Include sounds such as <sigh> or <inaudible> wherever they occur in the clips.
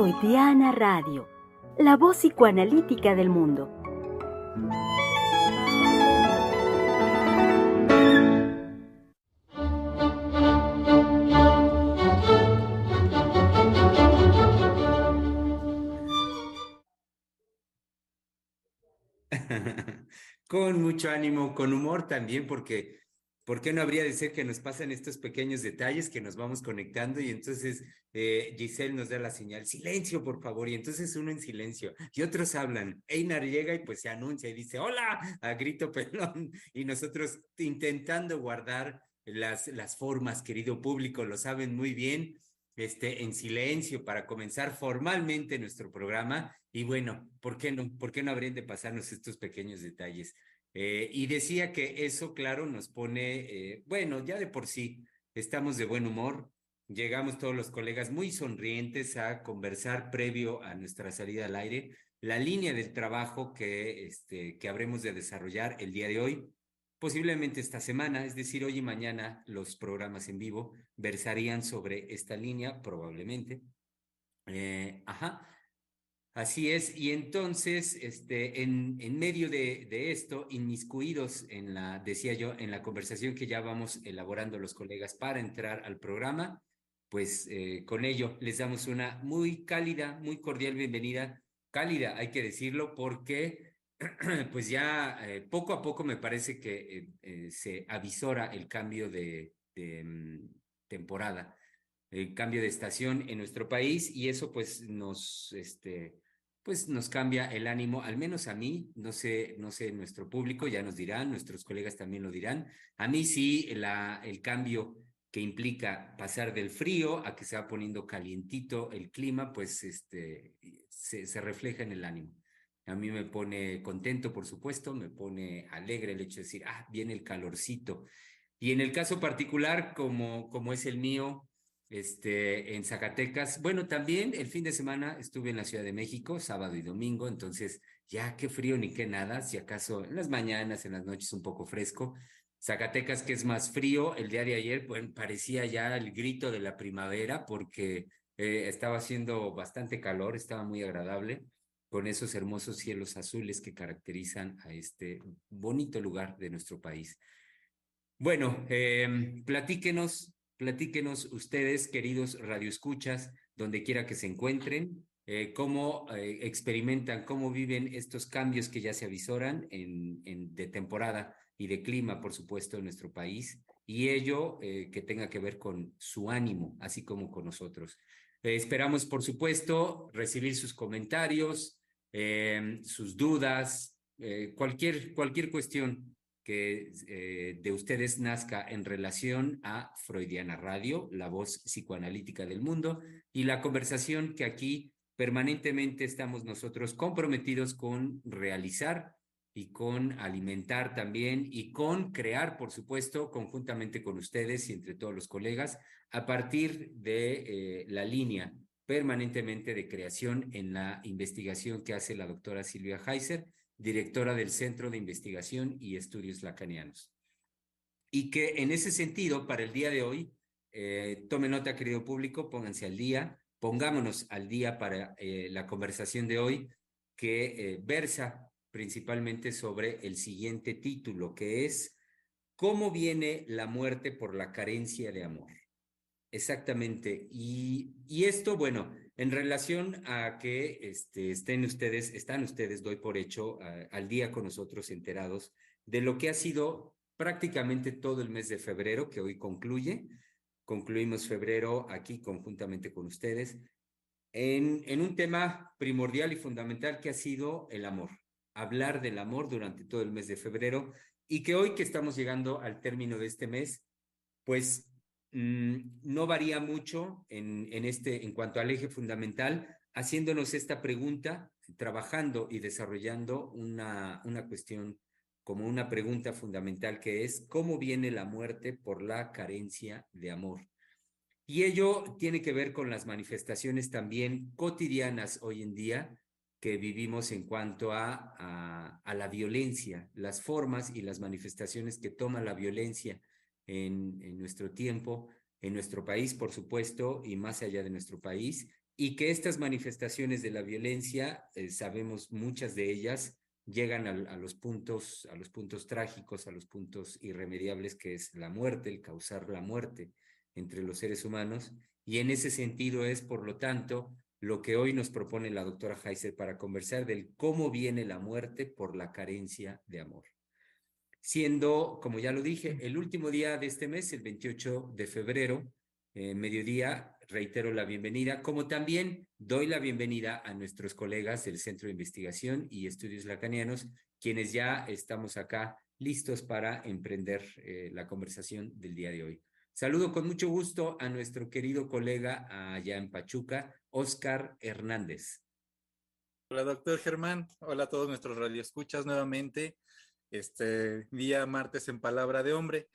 Freudiana Radio, la voz psicoanalítica del mundo. <laughs> con mucho ánimo, con humor también, porque ¿por qué no habría de ser que nos pasan estos pequeños detalles que nos vamos conectando y entonces eh, Giselle nos da la señal, silencio por favor, y entonces uno en silencio y otros hablan, Einar llega y pues se anuncia y dice, hola, a grito <laughs> pelón, y nosotros intentando guardar las, las formas, querido público, lo saben muy bien, este, en silencio para comenzar formalmente nuestro programa. Y bueno, ¿por qué no? ¿Por qué no habrían de pasarnos estos pequeños detalles? Eh, y decía que eso, claro, nos pone, eh, bueno, ya de por sí estamos de buen humor. Llegamos todos los colegas muy sonrientes a conversar previo a nuestra salida al aire la línea del trabajo que, este, que habremos de desarrollar el día de hoy. Posiblemente esta semana, es decir, hoy y mañana, los programas en vivo versarían sobre esta línea, probablemente. Eh, ajá. Así es, y entonces, este, en, en medio de, esto, inmiscuidos en la, decía yo, en la conversación que ya vamos elaborando los colegas para entrar al programa, pues eh, con ello les damos una muy cálida, muy cordial bienvenida, cálida, hay que decirlo, porque <clears throat> pues ya eh, poco a poco me parece que eh, se avisora el cambio de, um, temporada, el cambio de estación en nuestro país y eso pues nos, este, pues nos cambia el ánimo, al menos a mí, no sé, no sé, nuestro público ya nos dirán, nuestros colegas también lo dirán. A mí sí, la, el cambio que implica pasar del frío a que se va poniendo calientito el clima, pues este, se, refleja en el ánimo. A mí me pone contento, por supuesto, me pone alegre el hecho de decir, ah, viene el calorcito. Y en el caso particular, como, como es el mío, este, en Zacatecas. Bueno, también el fin de semana estuve en la Ciudad de México, sábado y domingo, entonces ya qué frío ni qué nada, si acaso en las mañanas, en las noches un poco fresco. Zacatecas, que es más frío, el día de ayer, parecía ya el grito de la primavera porque eh, estaba haciendo bastante calor, estaba muy agradable con esos hermosos cielos azules que caracterizan a este bonito lugar de nuestro país. Bueno, eh, platíquenos Platíquenos ustedes, queridos radioescuchas, donde quiera que se encuentren, eh, cómo eh, experimentan, cómo viven estos cambios que ya se avisoran en, de temporada y de clima, por supuesto, en nuestro país, y ello eh, que tenga que ver con su ánimo, así como con nosotros. esperamos, por supuesto, recibir sus comentarios, sus dudas, cualquier, cualquier cuestión que eh, de ustedes nazca en relación a Freudiana Radio, la voz psicoanalítica del mundo, y la conversación que aquí permanentemente estamos nosotros comprometidos con realizar y con alimentar también y con crear, por supuesto, conjuntamente con ustedes y entre todos los colegas, a partir de eh, la línea permanentemente de creación en la investigación que hace la doctora Silvia Heiser directora del Centro de Investigación y Estudios Lacanianos. Y que en ese sentido, para el día de hoy, eh, tome nota, querido público, pónganse al día, pongámonos al día para eh, la conversación de hoy, que eh, versa principalmente sobre el siguiente título, que es ¿Cómo viene la muerte por la carencia de amor? Exactamente. Y, y esto, bueno, en relación a que este, estén ustedes, están ustedes, doy por hecho, al día con nosotros enterados de lo que ha sido prácticamente todo el mes de febrero, que hoy concluye. Concluimos febrero aquí conjuntamente con ustedes en, un tema primordial y fundamental que ha sido el amor. Hablar del amor durante todo el mes de febrero y que hoy que estamos llegando al término de este mes, pues no varía mucho en, en, este, en cuanto al eje fundamental, haciéndonos esta pregunta, trabajando y desarrollando una, una cuestión como una pregunta fundamental que es, ¿cómo viene la muerte por la carencia de amor? Y ello tiene que ver con las manifestaciones también cotidianas hoy en día que vivimos en cuanto a, a, a la violencia, las formas y las manifestaciones que toma la violencia en, nuestro tiempo, en nuestro país, por supuesto, y más allá de nuestro país, y que estas manifestaciones de la violencia, eh, sabemos muchas de ellas, llegan a, los puntos, a los puntos trágicos, a los puntos irremediables que es la muerte, el causar la muerte entre los seres humanos. Y en ese sentido es, por lo tanto, lo que hoy nos propone la doctora Heiser para conversar del cómo viene la muerte por la carencia de amor. Siendo, como ya lo dije, el último día de este mes, el 28 de febrero, eh, mediodía, reitero la bienvenida, como también doy la bienvenida a nuestros colegas del Centro de Investigación y Estudios Lacanianos, quienes ya estamos acá listos para emprender eh, la conversación del día de hoy. Saludo con mucho gusto a nuestro querido colega allá en Pachuca, Oscar Hernández. Hola, doctor Germán. Hola a todos nuestros radioescuchas nuevamente. Este día martes en Palabra de Hombre.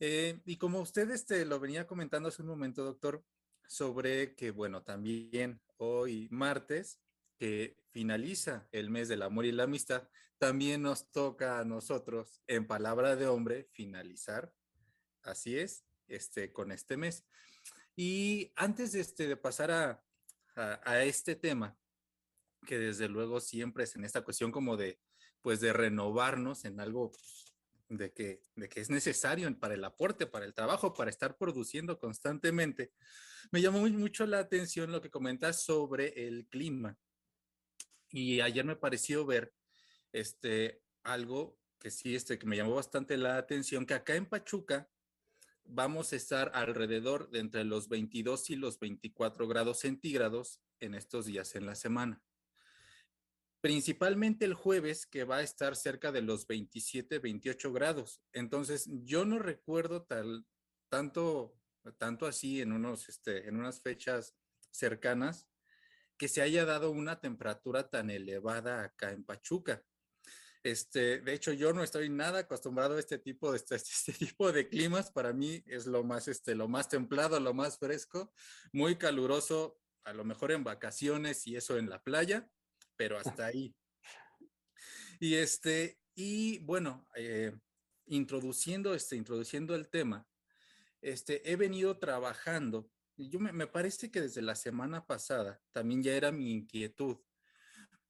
Eh, y como usted este, lo venía comentando hace un momento, doctor, sobre que, bueno, también hoy martes, que finaliza el mes del amor y la amistad, también nos toca a nosotros, en palabra de hombre, finalizar, así es, este, con este mes. Y antes de, este, de pasar a, a, este tema, que desde luego siempre es en esta cuestión como de, pues de renovarnos en algo de que, de que es necesario para el aporte, para el trabajo, para estar produciendo constantemente. Me llamó mucho la atención lo que comentas sobre el clima. Y ayer me pareció ver este, algo que sí, este, que me llamó bastante la atención, que acá en Pachuca vamos a estar alrededor de entre los 22 y los 24 grados centígrados en estos días en la semana principalmente el jueves que va a estar cerca de los 27, 28 grados. Entonces, yo no recuerdo tal, tanto, tanto así en, unos, este, en unas fechas cercanas que se haya dado una temperatura tan elevada acá en Pachuca. Este, de hecho, yo no estoy nada acostumbrado a este tipo de, <laughs> este, este, tipo de climas. Para mí es lo más, este, lo más templado, lo más fresco, muy caluroso, a lo mejor en vacaciones y eso en la playa, pero <laughs> hasta ahí. Y este, y bueno, eh, introduciendo este, introduciendo el tema, este, he venido trabajando. Yo me, parece que desde la semana pasada también ya era mi inquietud,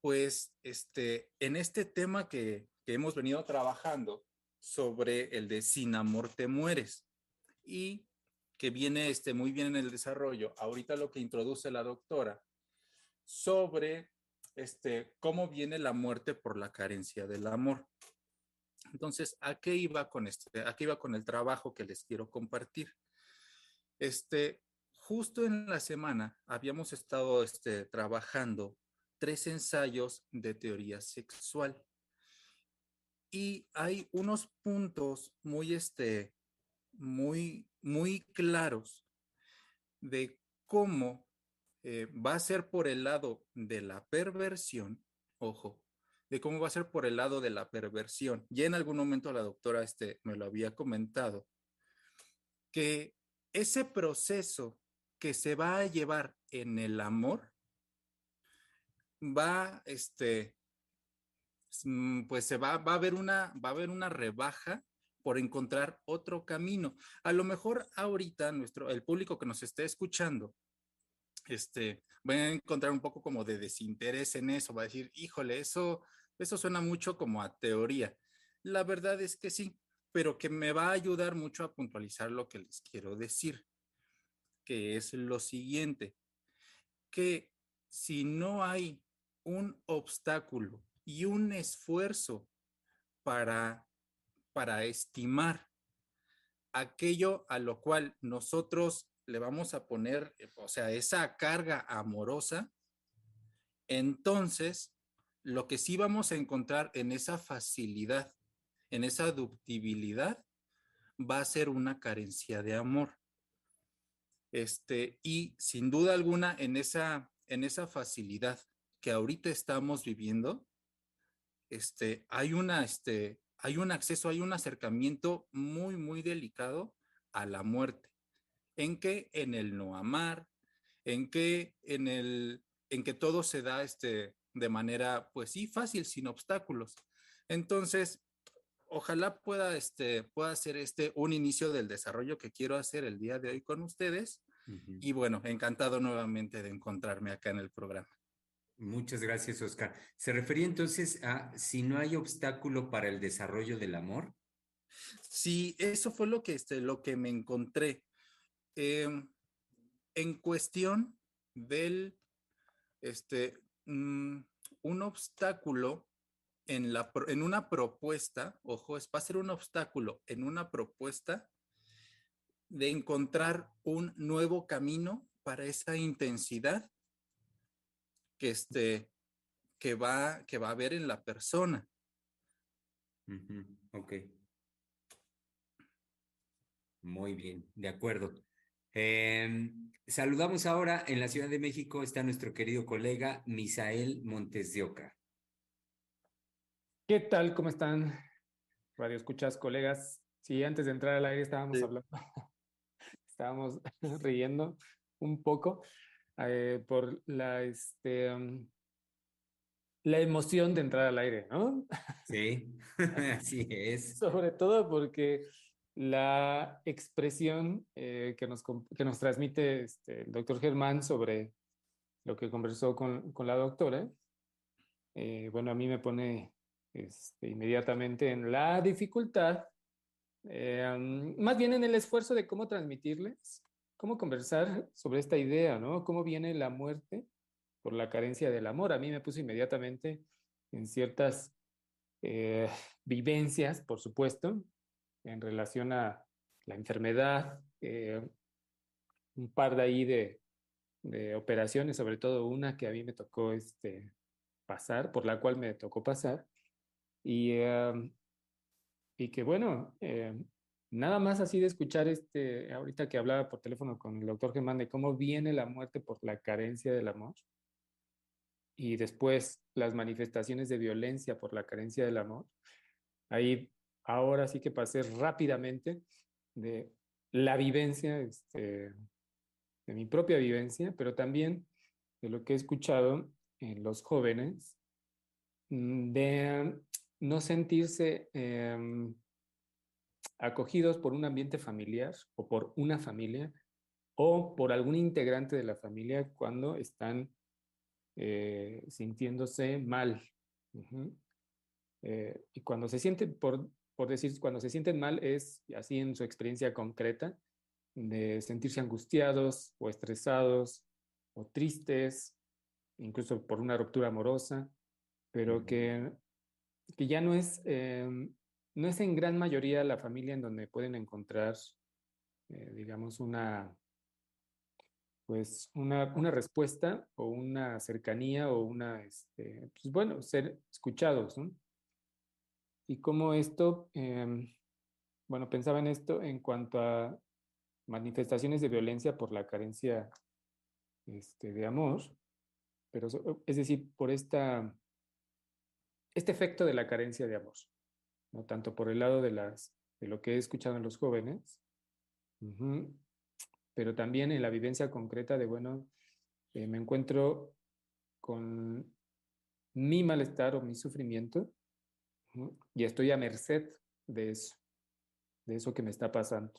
pues este, en este tema que, que hemos venido trabajando sobre el de sin amor te mueres y que viene este, muy bien en el desarrollo. Ahorita lo que introduce la doctora sobre este, cómo viene la muerte por la carencia del amor. Entonces, ¿a qué iba con este? ¿A qué iba con el trabajo que les quiero compartir? Este, justo en la semana habíamos estado este, trabajando tres ensayos de teoría sexual. Y hay unos puntos muy, este, muy, muy claros de cómo eh, va a ser por el lado de la perversión, ojo, de cómo va a ser por el lado de la perversión. Ya en algún momento la doctora este, me lo había comentado, que ese proceso que se va a llevar en el amor va, este, mm, pues se va, va a haber una, va a haber una rebaja por encontrar otro camino. A lo mejor ahorita nuestro, el público que nos esté escuchando este, a encontrar un poco como de desinterés en eso, va a decir, híjole, eso, eso suena mucho como a teoría. La verdad es que sí, pero que me va a ayudar mucho a puntualizar lo que les quiero decir, que es lo siguiente, que si no hay un obstáculo y un esfuerzo para, para estimar aquello a lo cual nosotros le vamos a poner, eh, o sea, esa carga amorosa, entonces lo que sí vamos a encontrar en esa facilidad, en esa ductibilidad, va a ser una carencia de amor. Este, y sin duda alguna, en esa, en esa facilidad que ahorita estamos viviendo, este, hay una, este, hay un acceso, hay un acercamiento muy, muy delicado a la muerte. ¿En qué? En el no amar, en que en el en que todo se da este de manera pues sí fácil sin obstáculos. Entonces, ojalá pueda este pueda ser este un inicio del desarrollo que quiero hacer el día de hoy con ustedes Y bueno, encantado nuevamente de encontrarme acá en el programa. Muchas gracias, Oscar. ¿Se refería entonces a si no hay obstáculo para el desarrollo del amor? Sí, eso fue lo que, este, lo que me encontré. Em, en cuestión del, este, mm, un obstáculo en, la, en una propuesta, ojo, es, va a ser un obstáculo en una propuesta de encontrar un nuevo camino para esa intensidad que, este, que, va, que va a haber en la persona. Ok. Muy bien, de acuerdo. Em, saludamos ahora en la Ciudad de México, está nuestro querido colega Misael Montes de Oca. ¿Qué tal? ¿Cómo están? Radio escuchas, colegas. Sí, antes de entrar al aire estábamos hablando, <laughs> estábamos <laughs> riendo un poco eh, por la, este, mm, la emoción de entrar al aire, ¿no? Sí, <laughs> así es. Sobre todo porque la expresión eh, que, nos, que nos transmite este, el doctor Germán sobre lo que conversó con, con la doctora, eh, bueno, a mí me pone este, inmediatamente en la dificultad, eh, más bien en el esfuerzo de cómo transmitirles, cómo conversar sobre esta idea, ¿no? Cómo viene la muerte por la carencia del amor. A mí me puso inmediatamente en ciertas vivencias, por supuesto, en relación a la enfermedad, eh, un par de ahí de, operaciones, sobre todo una que a mí me tocó este, pasar, por la cual me tocó pasar, y, em, y que bueno, em, nada más así de escuchar este, ahorita que hablaba por teléfono con el doctor Germán de cómo viene la muerte por la carencia del amor y después las manifestaciones de violencia por la carencia del amor, ahí ahora sí que pasé rápidamente de la vivencia, este, de mi propia vivencia, pero también de lo que he escuchado en los jóvenes, mm, de no sentirse em, acogidos por un ambiente familiar o por una familia o por algún integrante de la familia cuando están eh, sintiéndose mal. Eh, y cuando se sienten, por, por decir, cuando se sienten mal es así en su experiencia concreta, de sentirse angustiados o estresados o tristes, incluso por una ruptura amorosa, pero que que ya no es, em, no es en gran mayoría la familia en donde pueden encontrar, eh, digamos, una, pues una, una, respuesta o una cercanía o una, este, pues bueno, ser escuchados, ¿no? Y cómo esto, eh, bueno, pensaba en esto en cuanto a manifestaciones de violencia por la carencia este, de amor, pero es decir, por esta este efecto de la carencia de amor, ¿no? tanto por el lado de, las, de lo que he escuchado en los jóvenes, pero también en la vivencia concreta de, bueno, eh, me encuentro con mi malestar o mi sufrimiento y estoy a merced de eso, de eso que me está pasando.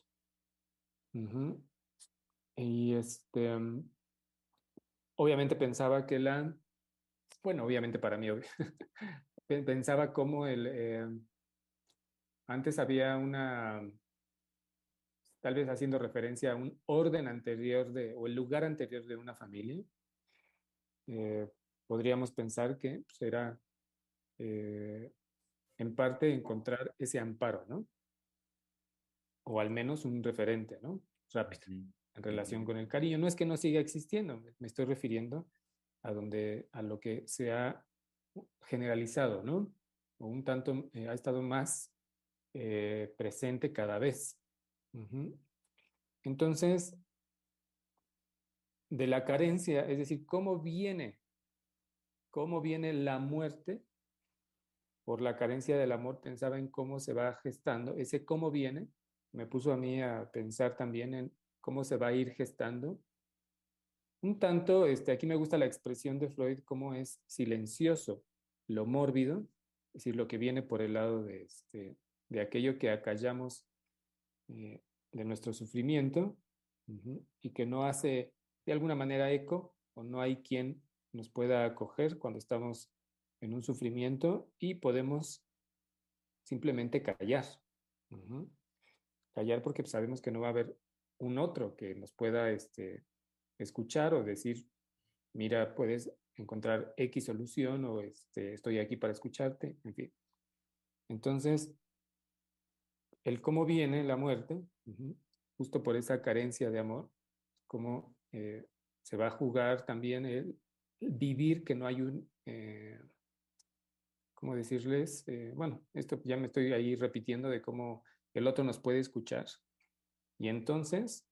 Y este, obviamente pensaba que la, bueno, obviamente para mí, <laughs> pensaba cómo el, eh, antes había una, tal vez haciendo referencia a un orden anterior de, o el lugar anterior de una familia, eh, podríamos pensar que pues, era eh, en parte encontrar ese amparo, ¿no? O al menos un referente, ¿no? Rápido, en relación con el cariño. No es que no siga existiendo, me estoy refiriendo a, donde, a lo que se ha generalizado, ¿no? O un tanto eh, ha estado más eh, presente cada vez. Entonces, de la carencia, es decir, cómo viene, cómo viene la muerte por la carencia del amor, pensaba en cómo se va gestando, ese cómo viene, me puso a mí a pensar también en cómo se va a ir gestando. Un tanto, este, aquí me gusta la expresión de Freud, cómo es silencioso, lo mórbido, es decir, lo que viene por el lado de, este, de aquello que acallamos eh, de nuestro sufrimiento, y que no hace de alguna manera eco o no hay quien nos pueda acoger cuando estamos en un sufrimiento y podemos simplemente callar. Callar porque sabemos que no va a haber un otro que nos pueda este, escuchar o decir, mira, puedes encontrar X solución o este, estoy aquí para escucharte, en fin. Entonces, el cómo viene la muerte, justo por esa carencia de amor, cómo eh, se va a jugar también el vivir que no hay un, eh, ¿cómo decirles? Eh, bueno, esto ya me estoy ahí repitiendo de cómo el otro nos puede escuchar. Y entonces,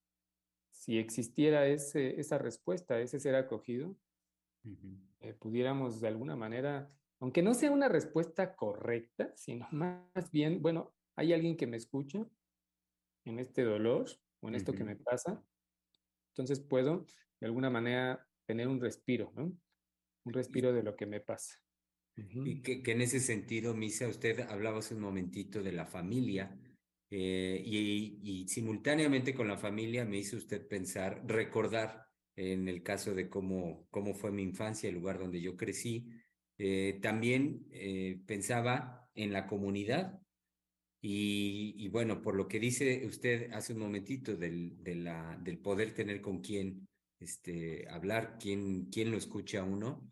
si existiera ese, esa respuesta, ese ser acogido, eh, pudiéramos de alguna manera, aunque no sea una respuesta correcta, sino <laughs> más bien, bueno, hay alguien que me escucha en este dolor o en esto que me pasa, entonces puedo de alguna manera tener un respiro, ¿no? Un respiro de lo que me pasa. Y que, que, en ese sentido, Misa, usted hablaba hace un momentito de la familia eh, y, y, simultáneamente con la familia me hizo usted pensar, recordar en el caso de cómo, cómo fue mi infancia, el lugar donde yo crecí. Eh, también eh, pensaba en la comunidad y, y, bueno, por lo que dice usted hace un momentito del, de la, del poder tener con quién este, hablar, quién, quién lo escucha a uno.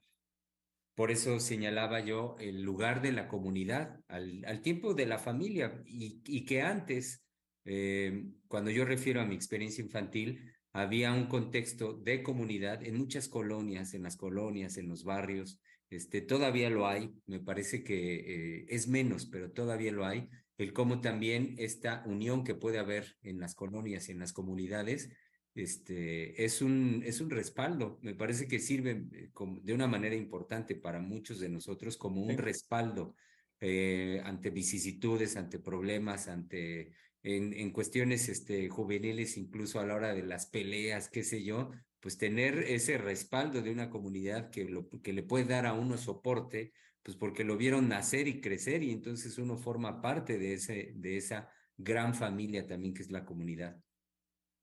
Por eso señalaba yo el lugar de la comunidad, al, tiempo de la familia, y, y que antes, eh, cuando yo refiero a mi experiencia infantil, había un contexto de comunidad en muchas colonias, en las colonias, en los barrios, este, todavía lo hay, me parece que eh, es menos, pero todavía lo hay, el cómo también esta unión que puede haber en las colonias y en las comunidades, este, es, un, es un respaldo, me parece que sirve eh, de una manera importante para muchos de nosotros como un respaldo eh, ante vicisitudes, ante problemas, ante en, en cuestiones este, juveniles, incluso a la hora de las peleas, qué sé yo, pues tener ese respaldo de una comunidad que, lo, que le puede dar a uno soporte, pues porque lo vieron nacer y crecer y entonces uno forma parte de, ese, de esa gran familia también que es la comunidad.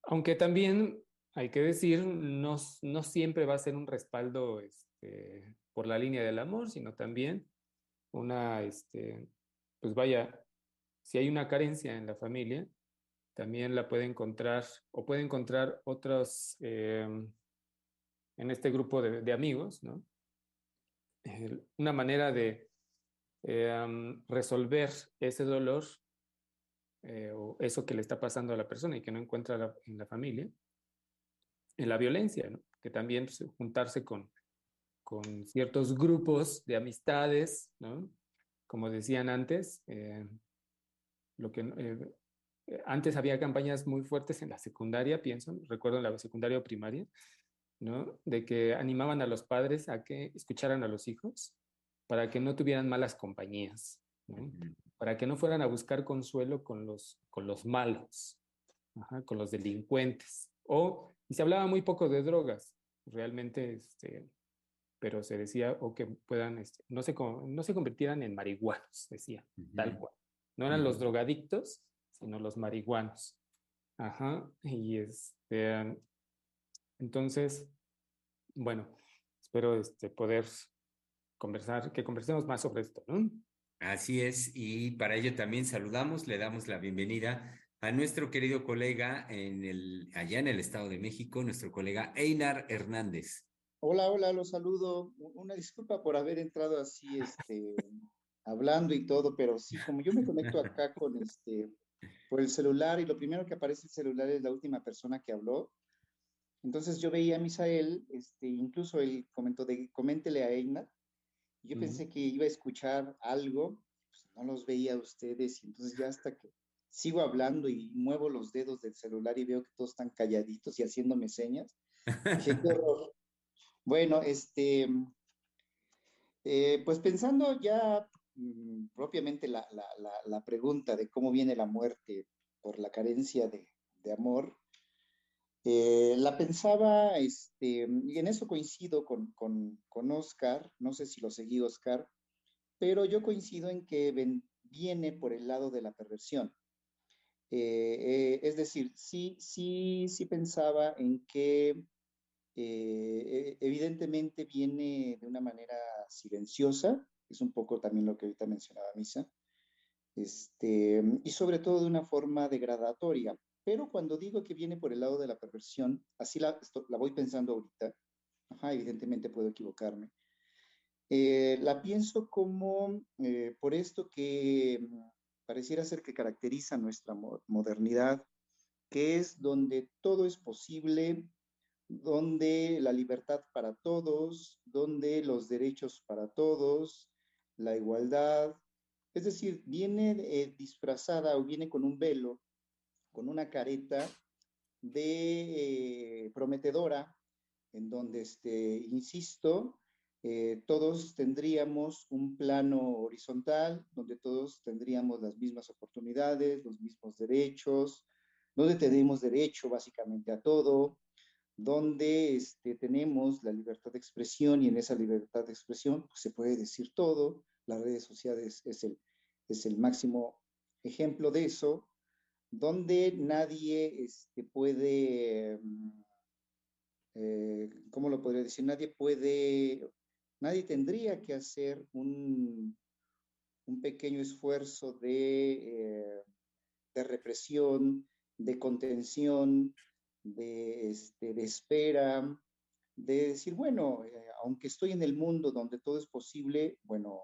Aunque también hay que decir, no, no siempre va a ser un respaldo este, por la línea del amor, sino también una, este, pues vaya, si hay una carencia en la familia, también la puede encontrar o puede encontrar otros eh, en este grupo de, amigos, ¿no? Una manera de eh, resolver ese dolor o eso que le está pasando a la persona y que no encuentra en la familia, en la violencia, que también pues, juntarse con, con ciertos grupos de amistades, ¿no? como decían antes, lo que eh, eh, antes había campañas muy fuertes en la secundaria, pienso, recuerdo en la secundaria o primaria, ¿no? De que animaban a los padres a que escucharan a los hijos para que no tuvieran malas compañías. Para que no fueran a buscar consuelo con los, con los malos, con los delincuentes. O, y se hablaba muy poco de drogas, realmente, este, pero se decía, o que puedan, este, no, se, no se convirtieran en marihuanos, decía, tal cual. No eran los drogadictos, sino los marihuanos. Ajá. Y este, entonces, bueno, espero este, poder conversar, que conversemos más sobre esto, ¿no? Así es, y para ello también saludamos, le damos la bienvenida a nuestro querido colega en el, allá en el Estado de México, nuestro colega Einar Hernández. Hola, hola, los saludo. Una disculpa por haber entrado así, este, hablando y todo, pero sí, como yo me conecto acá con este, por el celular y lo primero que aparece el celular es la última persona que habló, entonces yo veía a Misael, este, incluso él comentó de coméntele a Yo pensé que iba a escuchar algo, pues no los veía a ustedes, y entonces ya hasta que sigo hablando y muevo los dedos del celular y veo que todos están calladitos y haciéndome señas. qué horror. <laughs> Bueno, este, eh, pues pensando ya Mm, propiamente la, la, la, pregunta de cómo viene la muerte por la carencia de, de amor, eh, la pensaba, este, y en eso coincido con, con, con, Oscar, no sé si lo seguí Oscar, pero yo coincido en que ven, viene por el lado de la perversión. Eh, es decir, sí, sí, sí pensaba en que evidentemente viene de una manera silenciosa, es un poco también lo que ahorita mencionaba Misa, este, y sobre todo de una forma degradatoria. Pero cuando digo que viene por el lado de la perversión, así la, la voy pensando ahorita, Ajá, evidentemente puedo equivocarme, eh, la pienso como eh, por esto que mm, pareciera ser que caracteriza nuestra modernidad, que es donde todo es posible, donde la libertad para todos, donde los derechos para todos, la igualdad, es decir, viene eh, disfrazada o viene con un velo, con una careta de prometedora, en donde, este, insisto, eh, todos tendríamos un plano horizontal, donde todos tendríamos las mismas oportunidades, los mismos derechos, donde tenemos derecho básicamente a todo, donde este, tenemos la libertad de expresión y en esa libertad de expresión pues, se puede decir todo. Las redes sociales es el, es el máximo ejemplo de eso, donde nadie este, puede... Mm, eh, ¿cómo lo podría decir? Nadie puede, nadie tendría que hacer un, un pequeño esfuerzo de, eh, de, represión, de contención, de, este, de espera, de decir, bueno, eh, aunque estoy en el mundo donde todo es posible, bueno,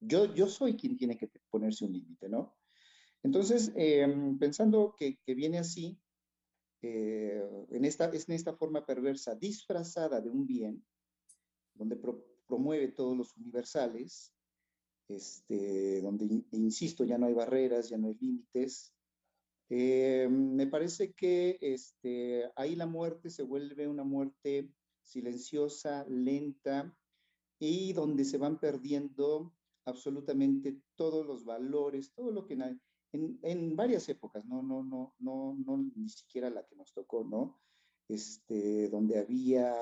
yo, yo soy quien tiene que ponerse un límite, ¿no? Entonces, em, pensando que, viene así, eh, en, esta, es en esta forma perversa, disfrazada de un bien, donde promueve todos los universales, este, donde, insisto, ya no hay barreras, ya no hay límites. Eh, me parece que este, ahí la muerte se vuelve una muerte silenciosa, lenta, y donde se van perdiendo absolutamente todos los valores, todo lo que en, varias épocas, no, no, no, no, no, ni siquiera la que nos tocó, ¿no? Este, donde había,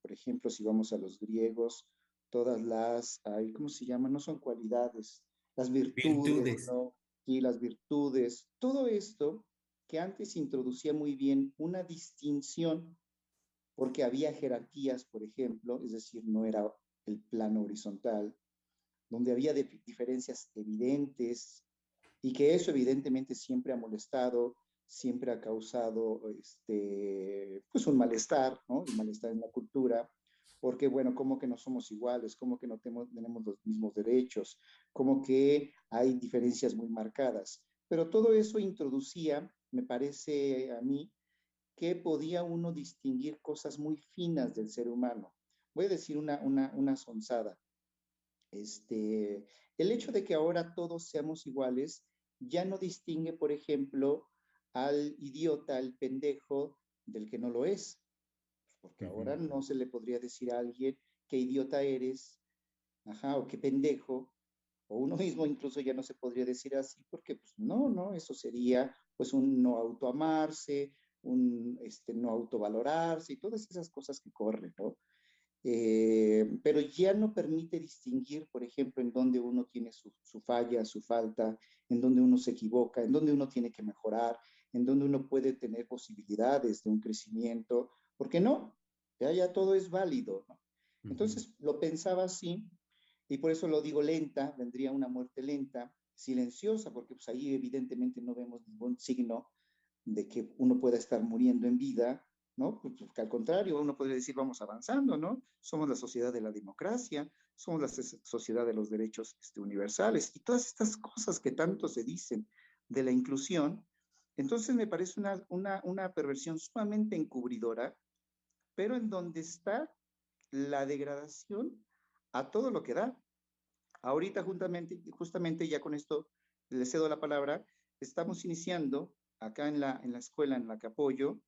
por ejemplo, si vamos a los griegos, todas las, ¿cómo se llama? No son cualidades, las virtudes, ¿no? Y las virtudes, todo esto que antes introducía muy bien una distinción, porque había jerarquías, por ejemplo, es decir, no era el plano horizontal, donde había diferencias evidentes, y que eso evidentemente siempre ha molestado, siempre ha causado este, pues un malestar, ¿no? Un malestar en la cultura, porque bueno, como que no somos iguales, como que no tenemos, los mismos derechos, como que hay diferencias muy marcadas. Pero todo eso introducía, me parece a mí, que podía uno distinguir cosas muy finas del ser humano. Voy a decir una, una, una sonzada. Este, el hecho de que ahora todos seamos iguales ya no distingue, por ejemplo, al idiota, al pendejo, del que no lo es. Porque ahora no se le podría decir a alguien qué idiota eres, ajá, o qué pendejo, o uno <laughs> mismo incluso ya no se podría decir así, porque pues no, no, eso sería pues un no autoamarse, un este, no autovalorarse y todas esas cosas que corren, ¿no? Eh, pero ya no permite distinguir, por ejemplo, en dónde uno tiene su, falla, su falta, en dónde uno se equivoca, en dónde uno tiene que mejorar, en dónde uno puede tener posibilidades de un crecimiento, porque no, ya, ya todo es válido. Entonces lo pensaba así, y por eso lo digo lenta, vendría una muerte lenta, silenciosa, porque pues ahí evidentemente no vemos ningún signo de que uno pueda estar muriendo en vida, ¿no? Pues, pues, que al contrario, uno podría decir, vamos avanzando, ¿no? Somos la sociedad de la democracia, somos la sociedad de los derechos este, universales y todas estas cosas que tanto se dicen de la inclusión. Entonces me parece una, una, una perversión sumamente encubridora, pero en donde está la degradación a todo lo que da. Ahorita justamente, justamente ya con esto le cedo la palabra, estamos iniciando acá en la, en la escuela en la que apoyo,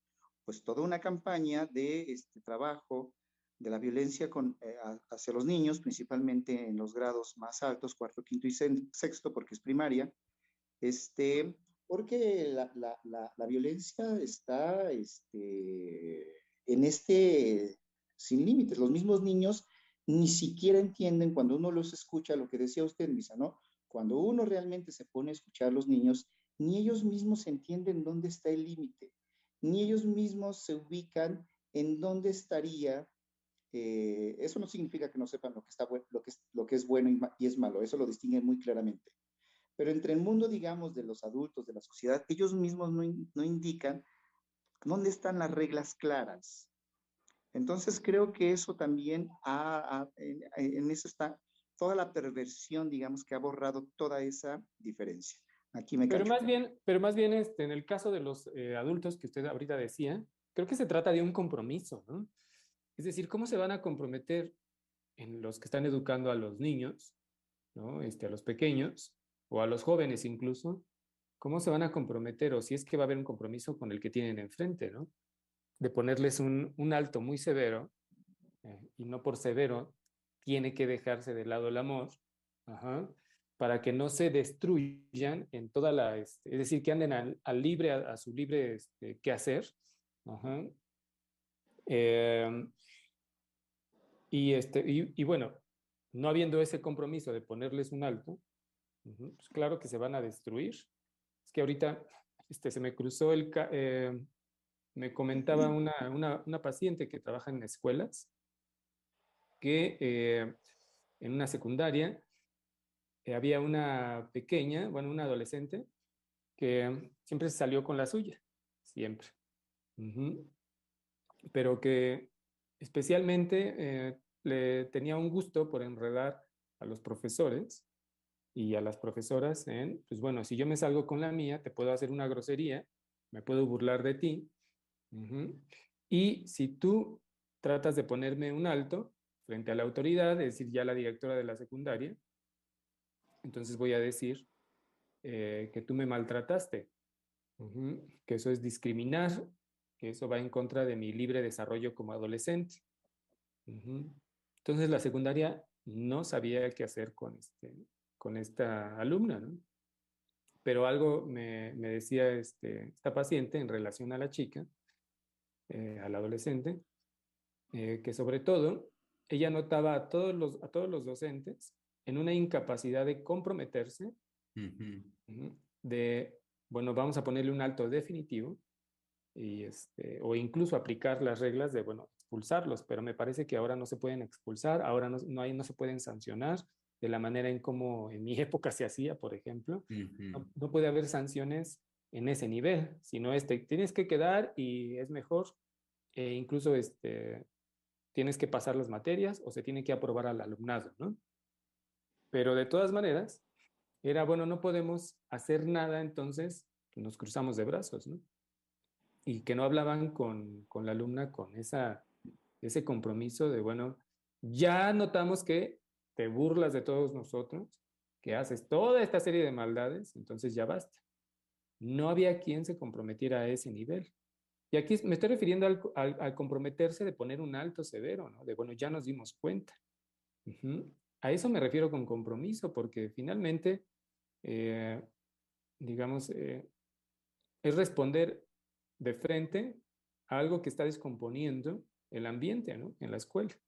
pues toda una campaña de este trabajo de la violencia con, eh, hacia los niños, principalmente en los grados más altos, cuarto, quinto y sexto, porque es primaria, este, porque la, la, la, violencia está este, en este sin límites. Los mismos niños ni siquiera entienden cuando uno los escucha lo que decía usted, Misa, ¿no? Cuando uno realmente se pone a escuchar a los niños, ni ellos mismos entienden dónde está el límite, ni ellos mismos se ubican en dónde estaría. Eh, eso no significa que no sepan lo que, está, lo que, es, lo que es bueno y, es malo, eso lo distinguen muy claramente. Pero entre el mundo, digamos, de los adultos, de la sociedad, ellos mismos no, no indican dónde están las reglas claras. Entonces creo que eso también, ha, en, en, eso está toda la perversión, digamos, que ha borrado toda esa diferencia. Aquí me pero más bien, pero más bien este, en el caso de los eh, adultos que usted ahorita decía, creo que se trata de un compromiso, ¿no? Es decir, ¿cómo se van a comprometer en los que están educando a los niños, ¿no? Este, a los pequeños o a los jóvenes incluso? ¿Cómo se van a comprometer o si es que va a haber un compromiso con el que tienen enfrente, ¿no? De ponerles un, un alto muy severo eh, y no por severo tiene que dejarse de lado el amor, ajá, para que no se destruyan en toda la, este, es decir, que anden al, libre, a, su libre este, quehacer. Ajá. Em, y, este, y, bueno, no habiendo ese compromiso de ponerles un alto, pues claro que se van a destruir. Es que ahorita este, se me cruzó el... Eh, me comentaba una, una, una, paciente que trabaja en escuelas que eh, en una secundaria eh, había una pequeña, bueno, una adolescente, que siempre salió con la suya, siempre. Pero que especialmente eh, le tenía un gusto por enredar a los profesores y a las profesoras en, pues bueno, si yo me salgo con la mía, te puedo hacer una grosería, me puedo burlar de ti. Y si tú tratas de ponerme un alto frente a la autoridad, es decir, ya la directora de la secundaria, entonces voy a decir eh, que tú me maltrataste, que eso es discriminar, que eso va en contra de mi libre desarrollo como adolescente. Entonces la secundaria no sabía qué hacer con, este, con esta alumna, ¿no? Pero algo me, me decía este, esta paciente en relación a la chica, eh, al adolescente, eh, que sobre todo ella notaba a todos los, a todos los docentes en una incapacidad de comprometerse, de, bueno, vamos a ponerle un alto definitivo, y este, o incluso aplicar las reglas de, bueno, expulsarlos, pero me parece que ahora no se pueden expulsar, ahora no, no, hay, no se pueden sancionar de la manera en como en mi <laughs> época se hacía, por ejemplo. no, puede haber sanciones en ese nivel, sino este, tienes que quedar y es mejor, e incluso este, tienes que pasar las materias o se tiene que aprobar al alumnado, ¿no? Pero de todas maneras, era, bueno, no podemos hacer nada, entonces nos cruzamos de brazos, ¿no? Y que no hablaban con, con la alumna con esa, ese compromiso de, bueno, ya notamos que te burlas de todos nosotros, que haces toda esta serie de maldades, entonces ya basta. No había quien se comprometiera a ese nivel. Y aquí me estoy refiriendo al, al, comprometerse de poner un alto severo, ¿no? De, bueno, ya nos dimos cuenta. A eso me refiero con compromiso, porque finalmente, eh, digamos, eh, es responder de frente a algo que está descomponiendo el ambiente, ¿no? En la escuela.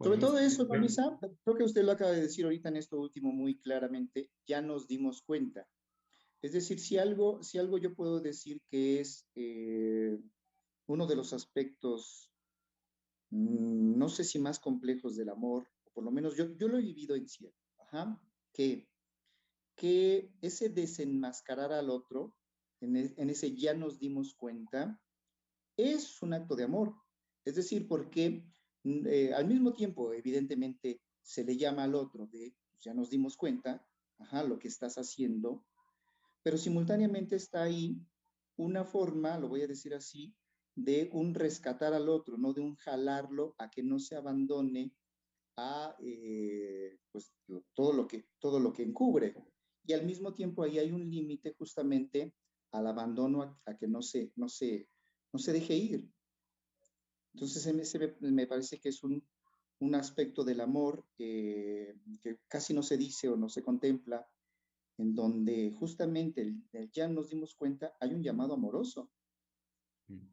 Sobre todo eso, Marisa, creo que usted lo acaba de decir ahorita en esto último muy claramente, ya nos dimos cuenta. Es decir, si algo, si algo yo puedo decir que es eh, uno de los aspectos, mm, no sé si más complejos del amor, por lo menos yo, yo lo he vivido en cierto, que, que ese desenmascarar al otro, en, e, ese ya nos dimos cuenta, es un acto de amor. Es decir, porque mm, eh, al mismo tiempo, evidentemente, se le llama al otro de, pues, ya nos dimos cuenta, ajá, lo que estás haciendo, pero simultáneamente está ahí una forma, lo voy a decir así, de un rescatar al otro, no de un jalarlo a que no se abandone a eh, pues, todo, lo que, todo lo que encubre. Y al mismo tiempo ahí hay un límite justamente al abandono, a, que no se, no, se, no se deje ir. Entonces me, parece que es un, un aspecto del amor que casi no se dice o no se contempla, en donde justamente ya nos dimos cuenta, hay un llamado amoroso. Mm.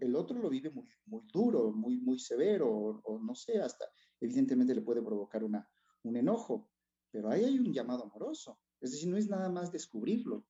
El, otro lo vive muy, muy duro, muy, muy severo, o, no sé, hasta evidentemente le puede provocar una, un enojo, pero ahí hay un llamado amoroso. Es decir, no es nada más descubrirlo.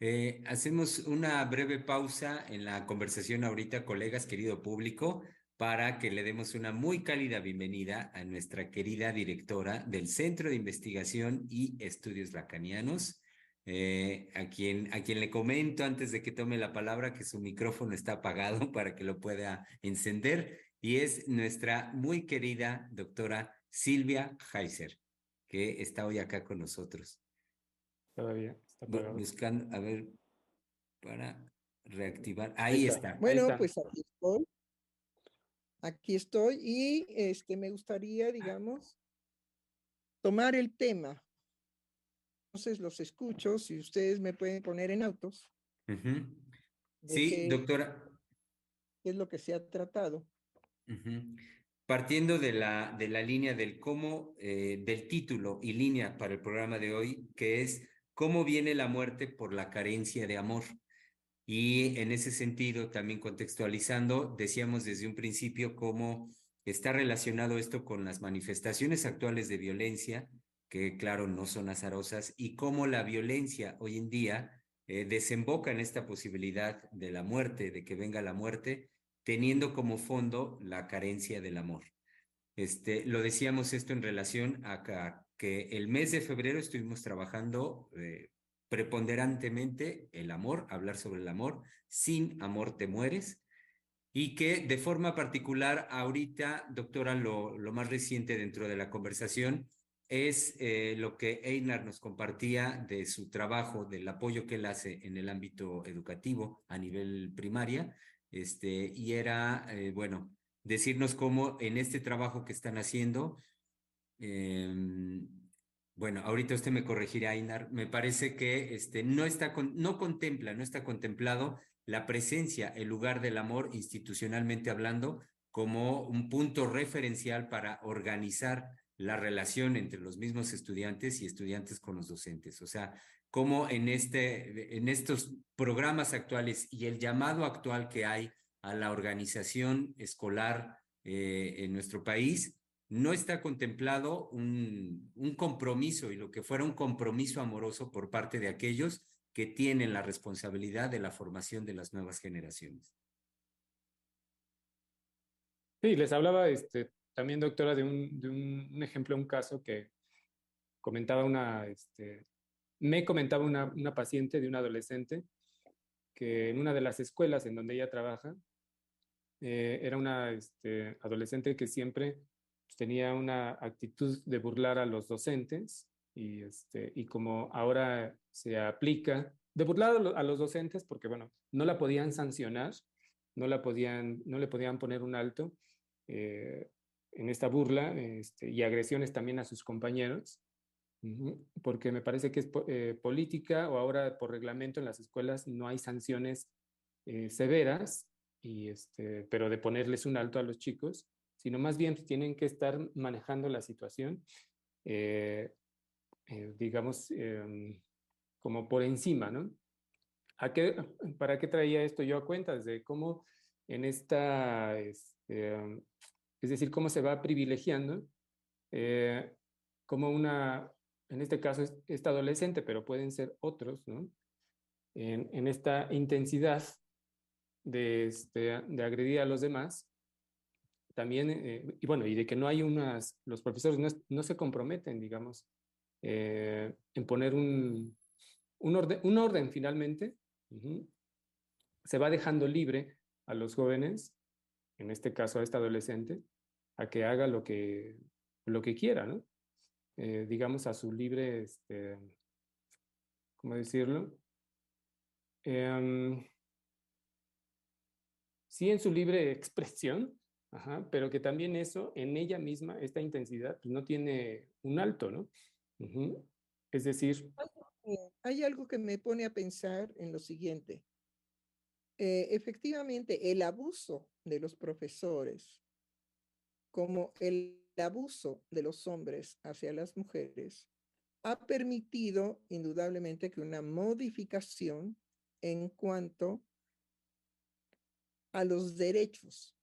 Eh, hacemos una breve pausa en la conversación ahorita, colegas, querido público, para que le demos una muy cálida bienvenida a nuestra querida directora del Centro de Investigación y Estudios Lacanianos, eh, a, quien, a quien le comento antes de que tome la palabra que su micrófono está apagado <laughs> para que lo pueda encender, y es nuestra muy querida doctora Silvia Heiser, que está hoy acá con nosotros. Todavía está apagado. Buscando, a ver, para reactivar. Ahí, está. Bueno, pues aquí estoy. Aquí estoy y este me gustaría, digamos, tomar el tema entonces los escucho, si ustedes me pueden poner en autos. Sí, doctora. ¿Qué es lo que se ha tratado? Partiendo de la, de la línea del cómo, eh, del título y línea para el programa de hoy, que es cómo viene la muerte por la carencia de amor. Y en ese sentido, también contextualizando, decíamos desde un principio cómo está relacionado esto con las manifestaciones actuales de violencia que claro, no son azarosas, y cómo la violencia hoy en día eh, desemboca en esta posibilidad de la muerte, de que venga la muerte, teniendo como fondo la carencia del amor. Este, lo decíamos esto en relación a que el mes de febrero estuvimos trabajando eh, preponderantemente el amor, hablar sobre el amor, sin amor te mueres, y que de forma particular ahorita, doctora, lo, más reciente dentro de la conversación es eh, lo que Einar nos compartía de su trabajo, del apoyo que él hace en el ámbito educativo a nivel primaria, este, y era, eh, bueno, decirnos cómo en este trabajo que están haciendo, em, bueno, ahorita usted me corregirá, Einar, me parece que este, no, está no contempla, no está contemplado la presencia, el lugar del amor institucionalmente hablando, como un punto referencial para organizar la relación entre los mismos estudiantes y estudiantes con los docentes. O sea, cómo en, este, en estos programas actuales y el llamado actual que hay a la organización escolar eh, en nuestro país, no está contemplado un, un compromiso y lo que fuera un compromiso amoroso por parte de aquellos que tienen la responsabilidad de la formación de las nuevas generaciones. Sí, les hablaba este, también, doctora, de un, de un, ejemplo, un caso que comentaba una, este, me comentaba una, paciente de un adolescente que en una de las escuelas en donde ella trabaja, eh, era una este, adolescente que siempre pues, tenía una actitud de burlar a los docentes y, este, y como ahora se aplica, de burlar a los docentes porque, bueno, no la podían sancionar, no, la podían, no le podían poner un alto, eh, en esta burla este, y agresiones también a sus compañeros, porque me parece que es eh, política o ahora por reglamento en las escuelas no hay sanciones eh, severas, y este, pero de ponerles un alto a los chicos, sino más bien tienen que estar manejando la situación, eh, digamos, em, como por encima, ¿no? ¿A qué, ¿Para qué traía esto yo a cuenta? De cómo en esta este, es decir, cómo se va privilegiando eh, como una, en este caso es esta adolescente, pero pueden ser otros, ¿no? En, esta intensidad de, este, de agredir a los demás, también, eh, y bueno, y de que no hay unas, los profesores no, se comprometen, digamos, eh, en poner un, un, orden, orden finalmente, se va dejando libre a los jóvenes, en este caso a esta adolescente, a que haga lo que, lo que quiera, ¿no? Eh, digamos, a su libre, este, ¿cómo decirlo? Em, sí, en su libre <laughs> expresión, pero que también eso, en ella misma, esta intensidad, pues, no tiene un alto, ¿no? Es decir... Hay algo que me pone a pensar en lo siguiente. Eh, efectivamente, el abuso de los profesores como el abuso de los hombres hacia las mujeres ha permitido indudablemente que una modificación en cuanto a los derechos.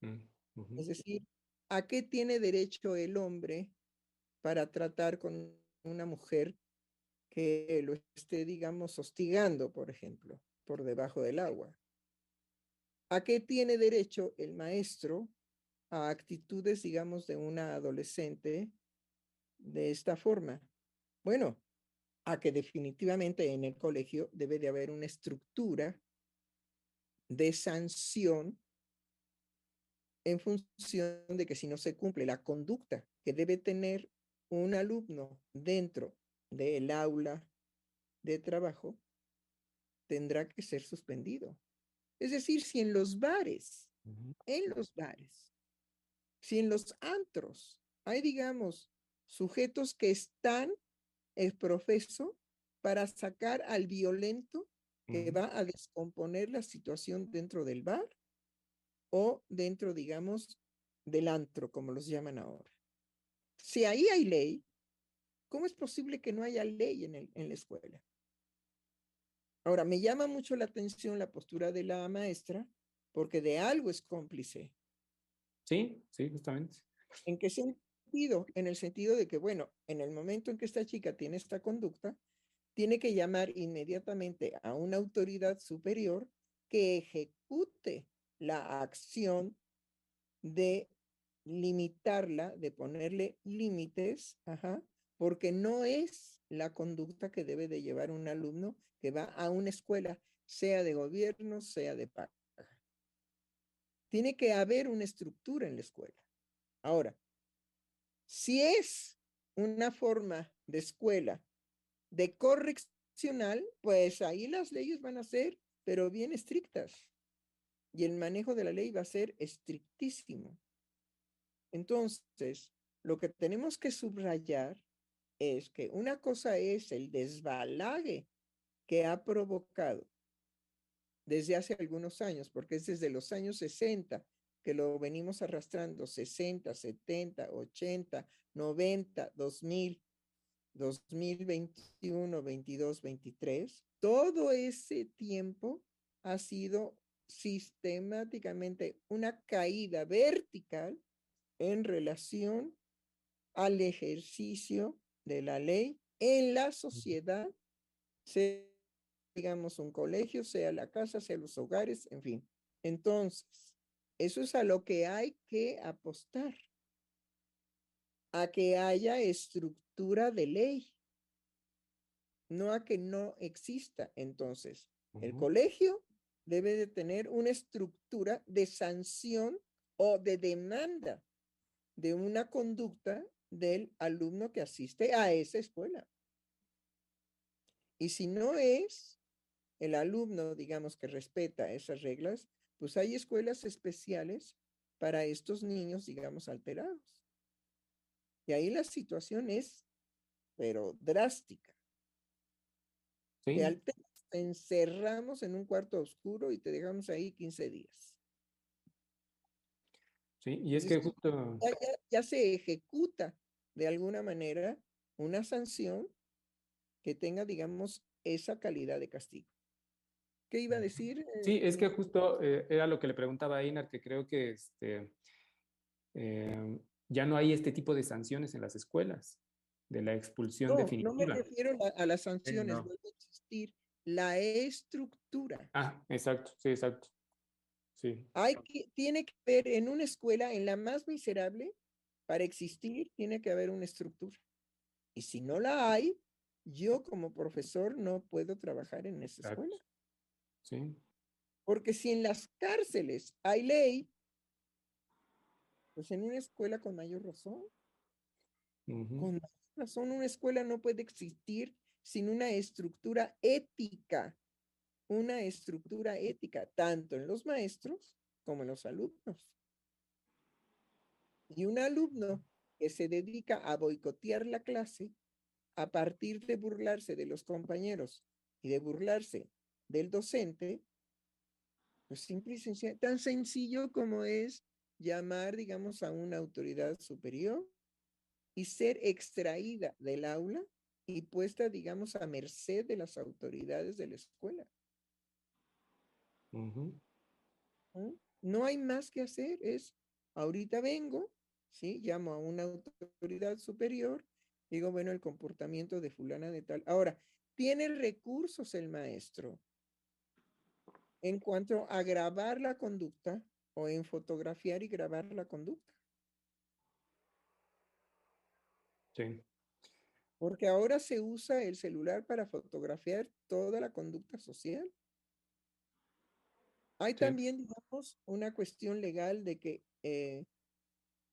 Mm, es decir, ¿a qué tiene derecho el hombre para tratar con una mujer que lo esté, digamos, hostigando, por ejemplo, por debajo del agua. ¿A qué tiene derecho el maestro a actitudes, digamos, de una adolescente de esta forma? Bueno, a que definitivamente en el colegio debe de haber una estructura de sanción en función de que si no se cumple la conducta que debe tener un alumno dentro del aula de trabajo, tendrá que ser suspendido. Es decir, si en los bares, en los bares, si en los antros hay, digamos, sujetos que están el profeso para sacar al violento que va a descomponer la situación dentro del bar o dentro, digamos, del antro, como los llaman ahora. Si ahí hay ley, ¿cómo es posible que no haya ley en, el, en la escuela? Ahora, me llama mucho la atención la postura de la maestra, porque de algo es cómplice. Sí, sí, justamente. ¿En qué sentido? En el sentido de que, bueno, en el momento en que esta chica tiene esta conducta, tiene que llamar inmediatamente a una autoridad superior que ejecute la acción de limitarla, de ponerle límites, porque no es la conducta que debe de llevar un alumno que va a una escuela, sea de gobierno, sea de paga. Tiene que haber una estructura en la escuela. Ahora, si es una forma de escuela de correccional, pues ahí las leyes van a ser, pero bien estrictas. Y el manejo de la ley va a ser estrictísimo. Entonces, lo que tenemos que subrayar es que una cosa es el desbalague que ha provocado desde hace algunos años, porque es desde los años 60 que lo venimos arrastrando, 60, 70, 80, 90, 2000, 2021, 22, 23, todo ese tiempo ha sido sistemáticamente una caída vertical en relación al ejercicio de la ley en la sociedad, digamos, un colegio, sea la casa, sea los hogares, en fin. Entonces, eso es a lo que hay que apostar, a que haya estructura de ley, no a que no exista. Entonces, el colegio debe de tener una estructura de sanción o de demanda de una conducta del alumno que asiste a esa escuela. Y si no es el alumno, digamos, que respeta esas reglas, pues hay escuelas especiales para estos niños, digamos, alterados. Y ahí la situación es, pero drástica. Sí. Te, encerramos en un cuarto oscuro y te dejamos ahí 15 días. Sí, y es que justo... Ya, se ejecuta de alguna manera una sanción que tenga, digamos, esa calidad de castigo. ¿Qué iba a decir? Sí, es que justo eh, era lo que le preguntaba a Inar, que creo que este, eh, ya no hay este tipo de sanciones en las escuelas, de la expulsión definitiva. No me refiero a, las sanciones, no. a existir la estructura. Ah, exacto, sí, exacto. Sí. Hay que, tiene que haber en una escuela, en la más miserable, para existir, tiene que haber una estructura. Y si no la hay, yo como profesor no puedo trabajar en esa escuela. Sí. Porque si en las cárceles hay ley, pues en una escuela con mayor razón. Con mayor razón, una escuela no puede existir sin una estructura ética una estructura ética, tanto en los maestros como en los alumnos. Y un alumno que se dedica a boicotear la clase a partir de burlarse de los compañeros y de burlarse del docente, pues simple y sencillo, tan sencillo como es llamar, digamos, a una autoridad superior y ser extraída del aula y puesta, digamos, a merced de las autoridades de la escuela. No hay más que hacer, es ahorita vengo, ¿sí? Llamo a una autoridad superior Digo, bueno, el comportamiento de fulana de tal. Ahora, tiene recursos el maestro en cuanto a grabar la conducta o en fotografiar y grabar la conducta. Sí. Porque ahora se usa el celular para fotografiar toda la conducta social. Hay Sí. también, digamos, una cuestión legal de que eh,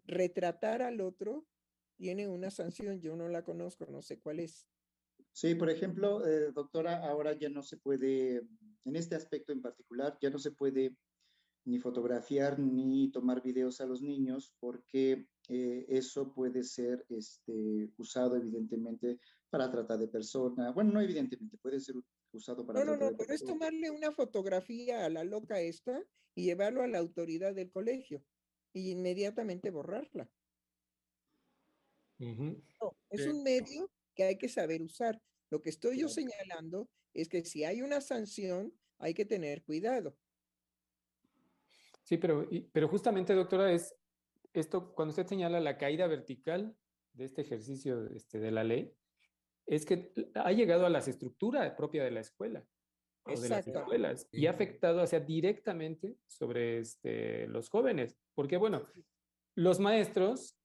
retratar al otro tiene una sanción. Yo no la conozco, no sé cuál es. Sí, por ejemplo, eh, doctora, ahora ya no se puede, en este aspecto en particular, ya no se puede ni fotografiar ni tomar videos a los niños porque eh, eso puede ser este, usado evidentemente para trata de persona. Bueno, no evidentemente, puede ser usado para No, no, trata no, de pero es tomarle una fotografía a la loca esta y llevarlo a la autoridad del colegio y inmediatamente borrarla. Ujú. No, es Sí. un medio que hay que saber usar. Lo que estoy yo señalando es que si hay una sanción, hay que tener cuidado. Sí, pero, pero justamente, doctora, es esto, cuando usted señala la caída vertical de este ejercicio este, de la ley, es que ha llegado a las estructuras propia de la escuela o de las Exacto. escuelas y ha afectado hacia directamente sobre este, los jóvenes. Porque, bueno, los maestros,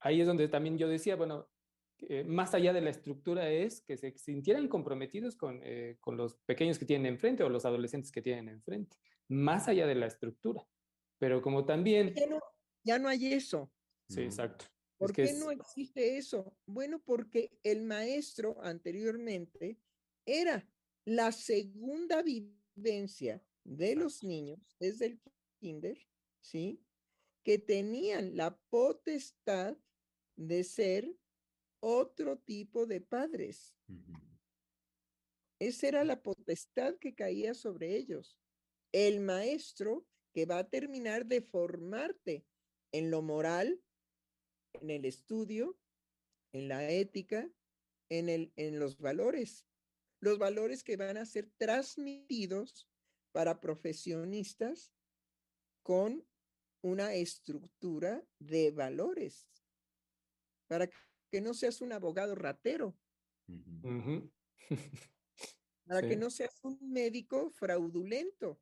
ahí es donde también yo decía, bueno, eh, más allá de la estructura es que se sintieran comprometidos con, eh, con los pequeños que tienen enfrente o los adolescentes que tienen enfrente, más allá de la estructura. Pero como también, Ya no, ya no hay eso. sí, exacto. ¿Por es qué es- no existe eso? Bueno, porque el maestro anteriormente era la segunda vivencia de los niños desde el kinder, ¿sí? Que tenían la potestad de ser otro tipo de padres. Esa era la potestad que caía sobre ellos. El maestro que va a terminar de formarte en lo moral, en el estudio, en la ética, en, el, en los valores. Los valores que van a ser transmitidos para profesionistas con una estructura de valores. Para que no seas un abogado ratero, <laughs> para que no seas un médico fraudulento.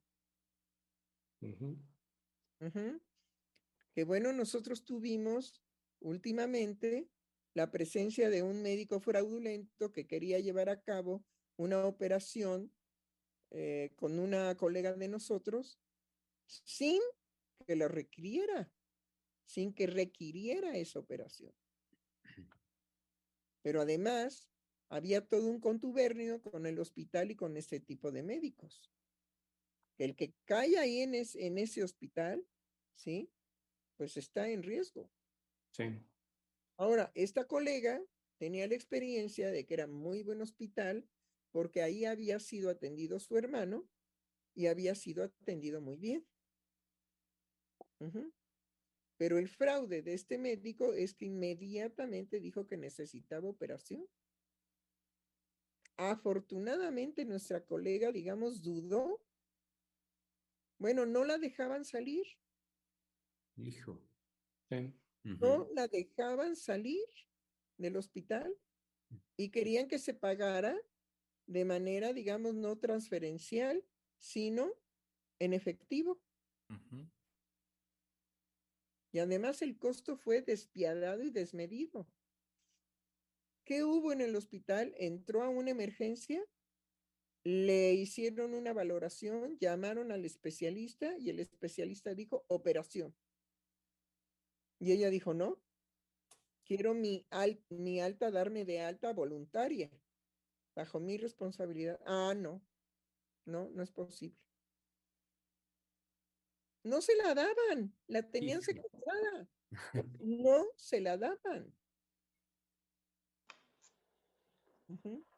Que bueno, nosotros tuvimos últimamente la presencia de un médico fraudulento que quería llevar a cabo una operación eh, con una colega de nosotros sin que lo requiriera, sin que requiriera esa operación. Pero además había todo un contubernio con el hospital y con este tipo de médicos. El que cae ahí en, es- en ese hospital, ¿sí? Pues está en riesgo. Sí. Ahora, esta colega tenía la experiencia de que era muy buen hospital porque ahí había sido atendido su hermano y había sido atendido muy bien. Pero el fraude de este médico es que inmediatamente dijo que necesitaba operación. Afortunadamente nuestra colega, digamos, dudó. Bueno, no la dejaban salir, Hijo. Sí. no la dejaban salir del hospital y querían que se pagara de manera, digamos, no transferencial, sino en efectivo. Y además el costo fue despiadado y desmedido. ¿Qué hubo en el hospital? Entró a una emergencia, le hicieron una valoración, llamaron al especialista y el especialista dijo operación. Y ella dijo, no, quiero mi, mi alta, darme de alta voluntaria, bajo mi responsabilidad. Ah, no, no, no es posible. No se la daban, la tenían secuestrada. <laughs> No se la daban.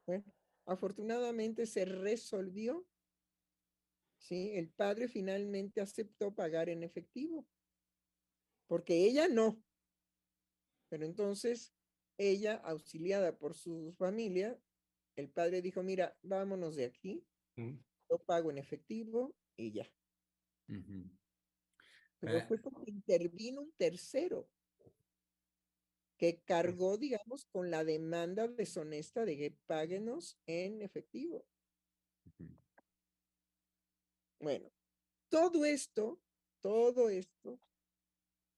Bueno, afortunadamente se resolvió. Sí, el padre finalmente aceptó pagar en efectivo, porque ella no. Pero entonces ella, auxiliada por su familia, el padre dijo, mira, vámonos de aquí, Mm. yo pago en efectivo y ya. Pero Ah. fue porque intervino un tercero. que cargó, digamos, con la demanda deshonesta de que páguenos en efectivo. Bueno, todo esto, todo esto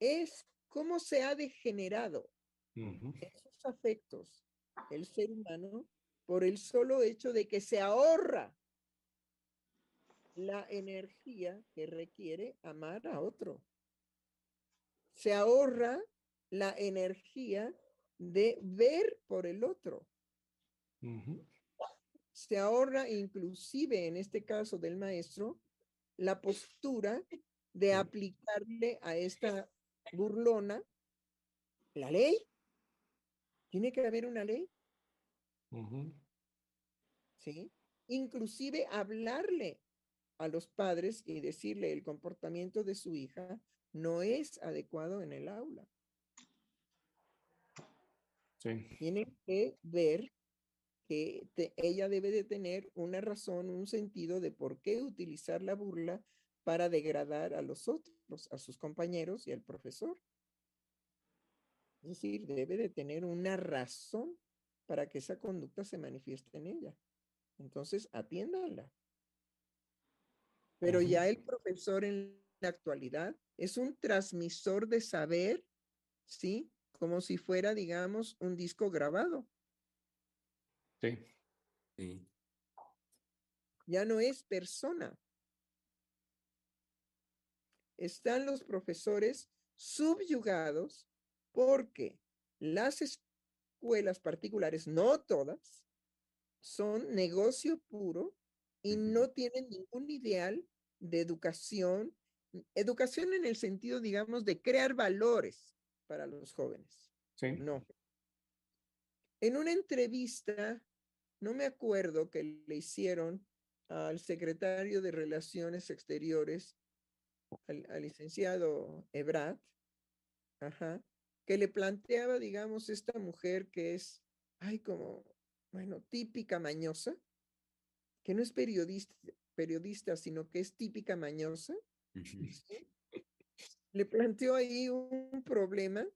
es cómo se ha degenerado esos afectos el ser humano por el solo hecho de que se ahorra la energía que requiere amar a otro. Se ahorra la energía de ver por el otro. Se ahorra inclusive en este caso del maestro la postura de aplicarle a esta burlona la ley. Tiene que haber una ley. ¿Sí? Inclusive hablarle a los padres y decirle el comportamiento de su hija no es adecuado en el aula. Sí. Tienen que ver que ella debe de tener una razón, un sentido de por qué utilizar la burla para degradar a los otros, a sus compañeros y al profesor. Es decir, debe de tener una razón para que esa conducta se manifieste en ella. Entonces, atiéndala. Pero ya el profesor en la actualidad es un transmisor de saber, ¿sí? Como si fuera, digamos, un disco grabado. Sí. Sí. Ya no es persona. Están los profesores subyugados porque las escuelas particulares, no todas, son negocio puro y no tienen ningún ideal de educación, educación en el sentido, digamos, de crear valores para los jóvenes. Sí. No. En una entrevista, no me acuerdo que le hicieron al secretario de Relaciones Exteriores, al, al licenciado Ebrat, ajá, que le planteaba, digamos, esta mujer que es, ay, como, bueno, típica mañosa, que no es periodista, periodista sino que es típica mañosa. <laughs> Le planteó ahí un problema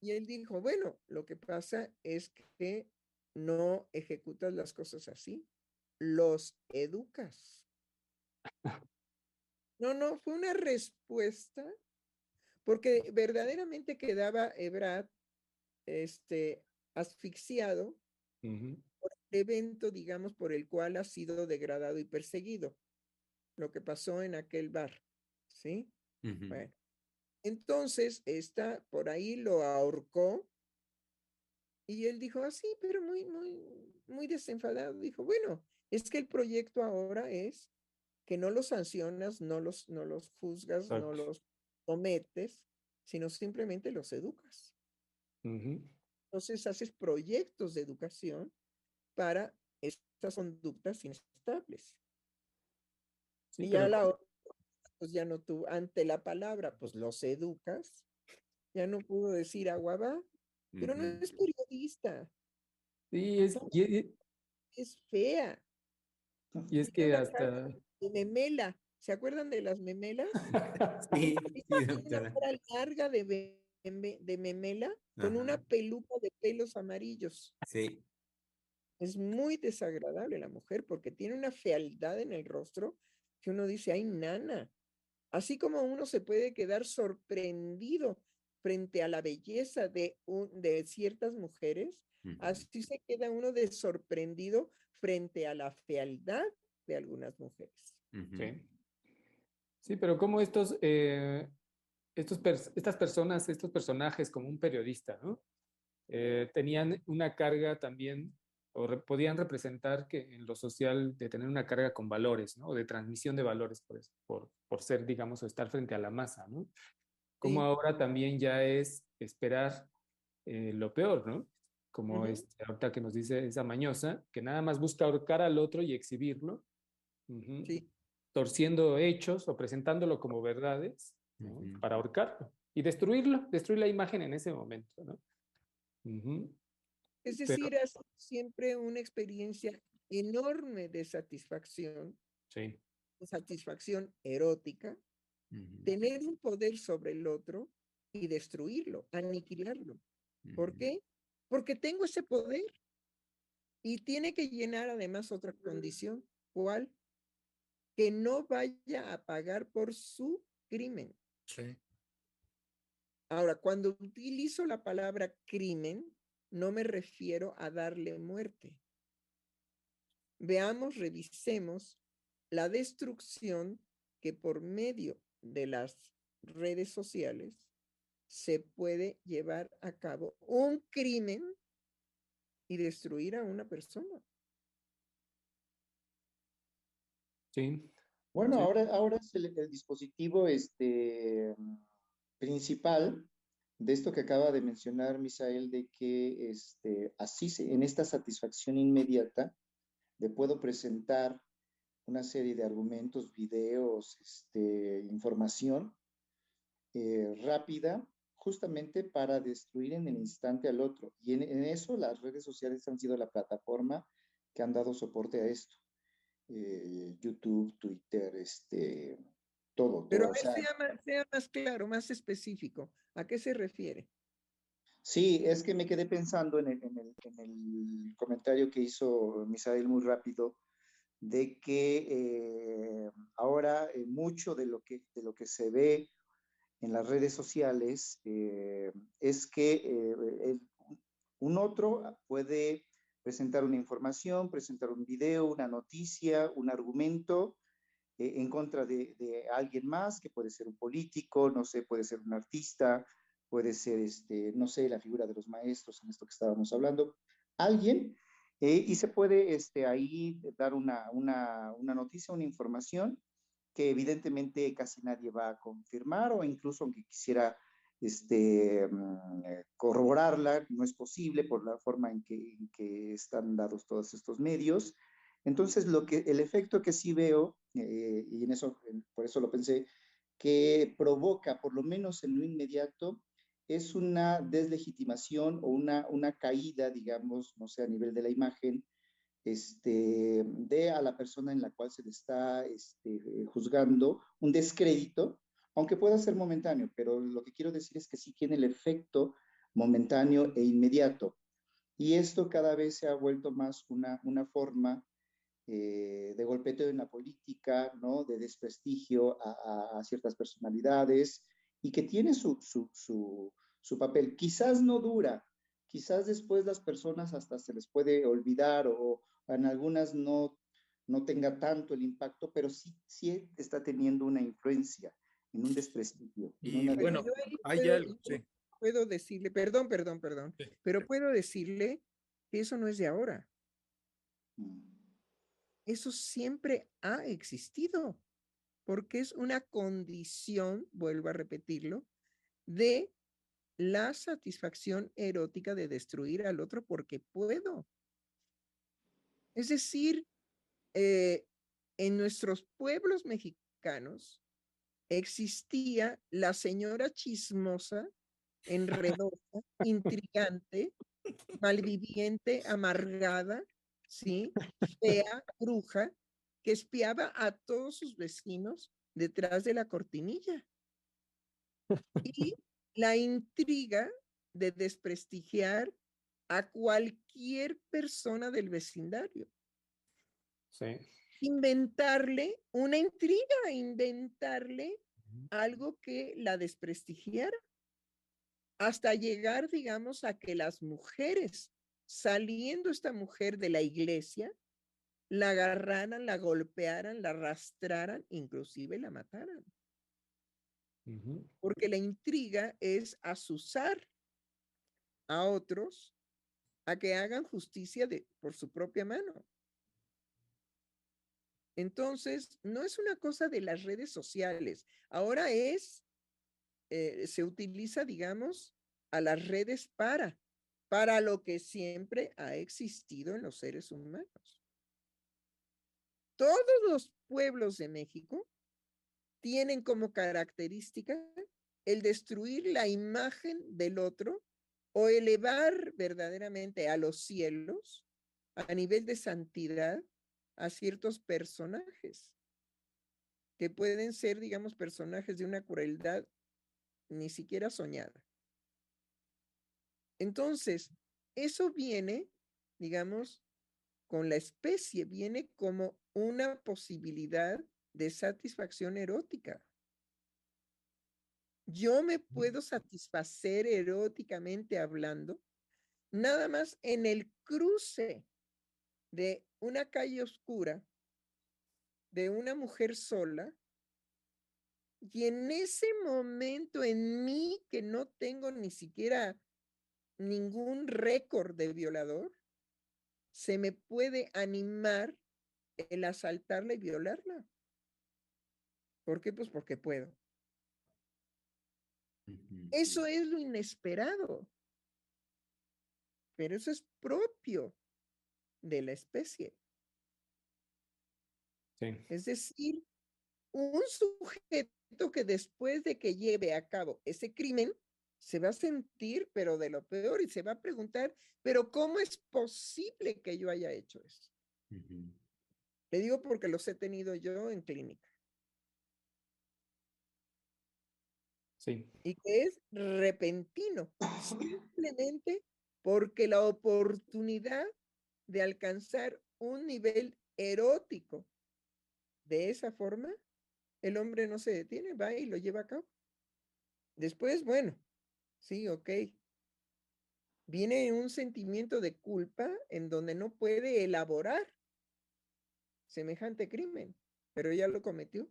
y él dijo, bueno, lo que pasa es que no ejecutas las cosas así, los educas. No, no, fue una respuesta porque verdaderamente quedaba Ebrad este, asfixiado por el evento, digamos, por el cual ha sido degradado y perseguido, lo que pasó en aquel bar, ¿sí? Bueno, entonces, esta por ahí lo ahorcó y él dijo así, ah, pero muy, muy, muy desenfadado, dijo, bueno, es que el proyecto ahora es que no los sancionas, no los, no los juzgas, no los cometes, sino simplemente los educas. Entonces haces proyectos de educación para estas conductas inestables. y ya la otra, pues ya no tú, ante la palabra, pues los educas, ya no pudo decir agua va, pero no es periodista. Sí, es, es fea. Y es que hasta... memela, ¿Se acuerdan de las memelas? <laughs> sí, Una larga de, de memela con una peluca de pelos amarillos. Sí. Es muy desagradable la mujer porque tiene una fealdad en el rostro que uno dice, ay, nana. Así como uno se puede quedar sorprendido frente a la belleza de, de ciertas mujeres, así se queda uno de sorprendido frente a la fealdad de algunas mujeres. Sí. Sí, pero como estos, eh, estos estas personas, estos personajes como un periodista, ¿no? Eh, tenían una carga también, o podían representar que en lo social de tener una carga con valores, ¿no? O de transmisión de valores por, por, por ser, digamos, o estar frente a la masa, ¿no? Como ahora también ya es esperar eh, lo peor, ¿no? Como este, ahorita que nos dice esa mañosa, que nada más busca ahorcar al otro y exhibirlo. Sí torciendo hechos o presentándolo como verdades para ahorcarlo y destruirlo, destruir la imagen en ese momento. ¿no? Es decir, es siempre una experiencia enorme de satisfacción, sí. satisfacción erótica, tener un poder sobre el otro y destruirlo, aniquilarlo. ¿Por qué? Porque tengo ese poder. Y tiene que llenar además otra condición. ¿Cuál? Que no vaya a pagar por su crimen. Sí. Ahora, cuando utilizo la palabra crimen, no me refiero a darle muerte. Veamos, revisemos la destrucción que por medio de las redes sociales se puede llevar a cabo un crimen y destruir a una persona. Sí. Bueno, Sí. ahora, ahora es el, el dispositivo este, principal de esto que acaba de mencionar Misael, de que este, así en esta satisfacción inmediata le puedo presentar una serie de argumentos, videos, este, información eh, rápida, justamente para destruir en el instante al otro. Y en, en eso las redes sociales han sido la plataforma que han dado soporte a esto. Eh, YouTube, Twitter, este, todo, Pero todo. a o ver, sea, sea más, sea más claro, más específico. ¿A qué se refiere? Sí, es que me quedé pensando en el, en el, en el comentario que hizo Misael muy rápido, de que eh, ahora eh, mucho de lo que, de lo que se ve en las redes sociales eh, es que eh, el- un otro puede presentar una información, presentar un video, una noticia, un argumento eh, en contra de, alguien más, que puede ser un político, no sé, puede ser un artista, puede ser, este, no sé, la figura de los maestros en esto que estábamos hablando, alguien, eh, y se puede este, ahí dar una, una, una noticia, una información que evidentemente casi nadie va a confirmar o incluso aunque quisiera este, mm, eh, corroborarla, no es posible por la forma en que están dados todos estos medios. Entonces, lo que, el efecto que sí veo, eh, y en eso, por eso lo pensé, que provoca, por lo menos en lo inmediato, es una deslegitimación o una, una caída, digamos, no sé, a nivel de la imagen, este, de a la persona en la cual se le está este, juzgando, un descrédito, aunque pueda ser momentáneo, pero lo que quiero decir es que sí tiene el efecto momentáneo e inmediato. Y esto cada vez se ha vuelto más una, una forma eh, de golpeteo en la política, ¿no? de desprestigio a, a- a ciertas personalidades y que tiene su, su, su, su papel. Quizás no dura, quizás después las personas hasta se les puede olvidar o en algunas no, no tenga tanto el impacto, pero sí, sí está teniendo una influencia en un desprestigio. Y una bueno, yo hay puedo- algo, yo sí. Puedo decirle, perdón, perdón, perdón, Sí. pero puedo decirle que eso no es de ahora. Mm. Eso siempre ha existido, porque es una condición, vuelvo a repetirlo, de la satisfacción erótica de destruir al otro porque puedo. Es decir, eh, en nuestros pueblos mexicanos existía la señora chismosa, enredosa, <laughs> intrigante, malviviente, amargada, ¿sí? Fea, bruja, que espiaba a todos sus vecinos detrás de la cortinilla. Y la intriga de desprestigiar a cualquier persona del vecindario Sí. inventarle una intriga, inventarle algo que la desprestigiara, hasta llegar, digamos, a que las mujeres, saliendo esta mujer de la iglesia, la agarraran, la golpearan, la arrastraran, inclusive la mataran, porque la intriga es asusar a otros a que hagan justicia de, por su propia mano. Entonces, no es una cosa de las redes sociales. Ahora es, eh, se utiliza, digamos, a las redes para, para lo que siempre ha existido en los seres humanos. Todos los pueblos de México tienen como característica el destruir la imagen del otro o elevar verdaderamente a los cielos a nivel de santidad a ciertos personajes que pueden ser, digamos, personajes de una crueldad ni siquiera soñada. Entonces, eso viene, digamos, con la especie, viene como una posibilidad de satisfacción erótica. Yo me puedo satisfacer eróticamente hablando nada más en el cruce de una calle oscura, de una mujer sola, y en ese momento en mí que no tengo ni siquiera ningún récord de violador, se me puede animar el asaltarla y violarla. ¿Por qué? Pues porque puedo. Eso es lo inesperado. Pero eso es propio de la especie. Es decir, un sujeto que después de que lleve a cabo ese crimen, se va a sentir, pero de lo peor, y se va a preguntar, pero ¿cómo es posible que yo haya hecho eso? Le digo porque los he tenido yo en clínica. Sí. Y que es repentino, simplemente porque la oportunidad de alcanzar un nivel erótico de esa forma, el hombre no se detiene, va y lo lleva a cabo. Después, bueno, sí, ok. Viene un sentimiento de culpa en donde no puede elaborar semejante crimen, pero ya lo cometió.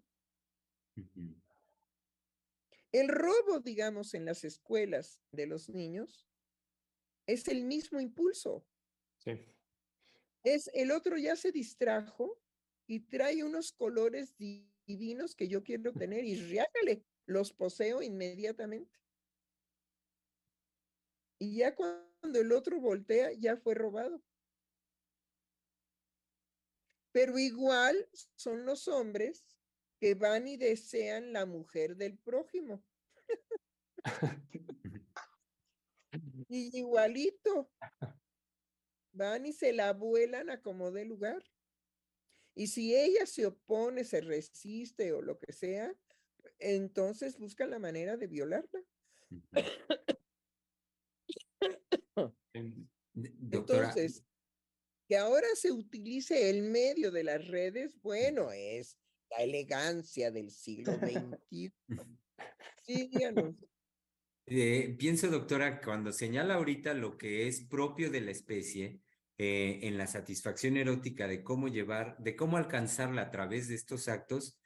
El robo, digamos, en las escuelas de los niños es el mismo impulso. Sí. Es el otro ya se distrajo y trae unos colores divinos que yo quiero <laughs> tener y riágale, los poseo inmediatamente. Y ya cuando el otro voltea, ya fue robado. Pero igual son los hombres que van y desean la mujer del prójimo. <laughs> y igualito. Van y se la vuelan a como de lugar. Y si ella se opone, se resiste o lo que sea, entonces buscan la manera de violarla. Entonces, que ahora se utilice el medio de las redes, bueno, es la elegancia del siglo <laughs> XXI. Sí, eh, pienso, doctora, cuando señala ahorita lo que es propio de la especie eh, en la satisfacción erótica de cómo llevar, de cómo alcanzarla a través de estos actos,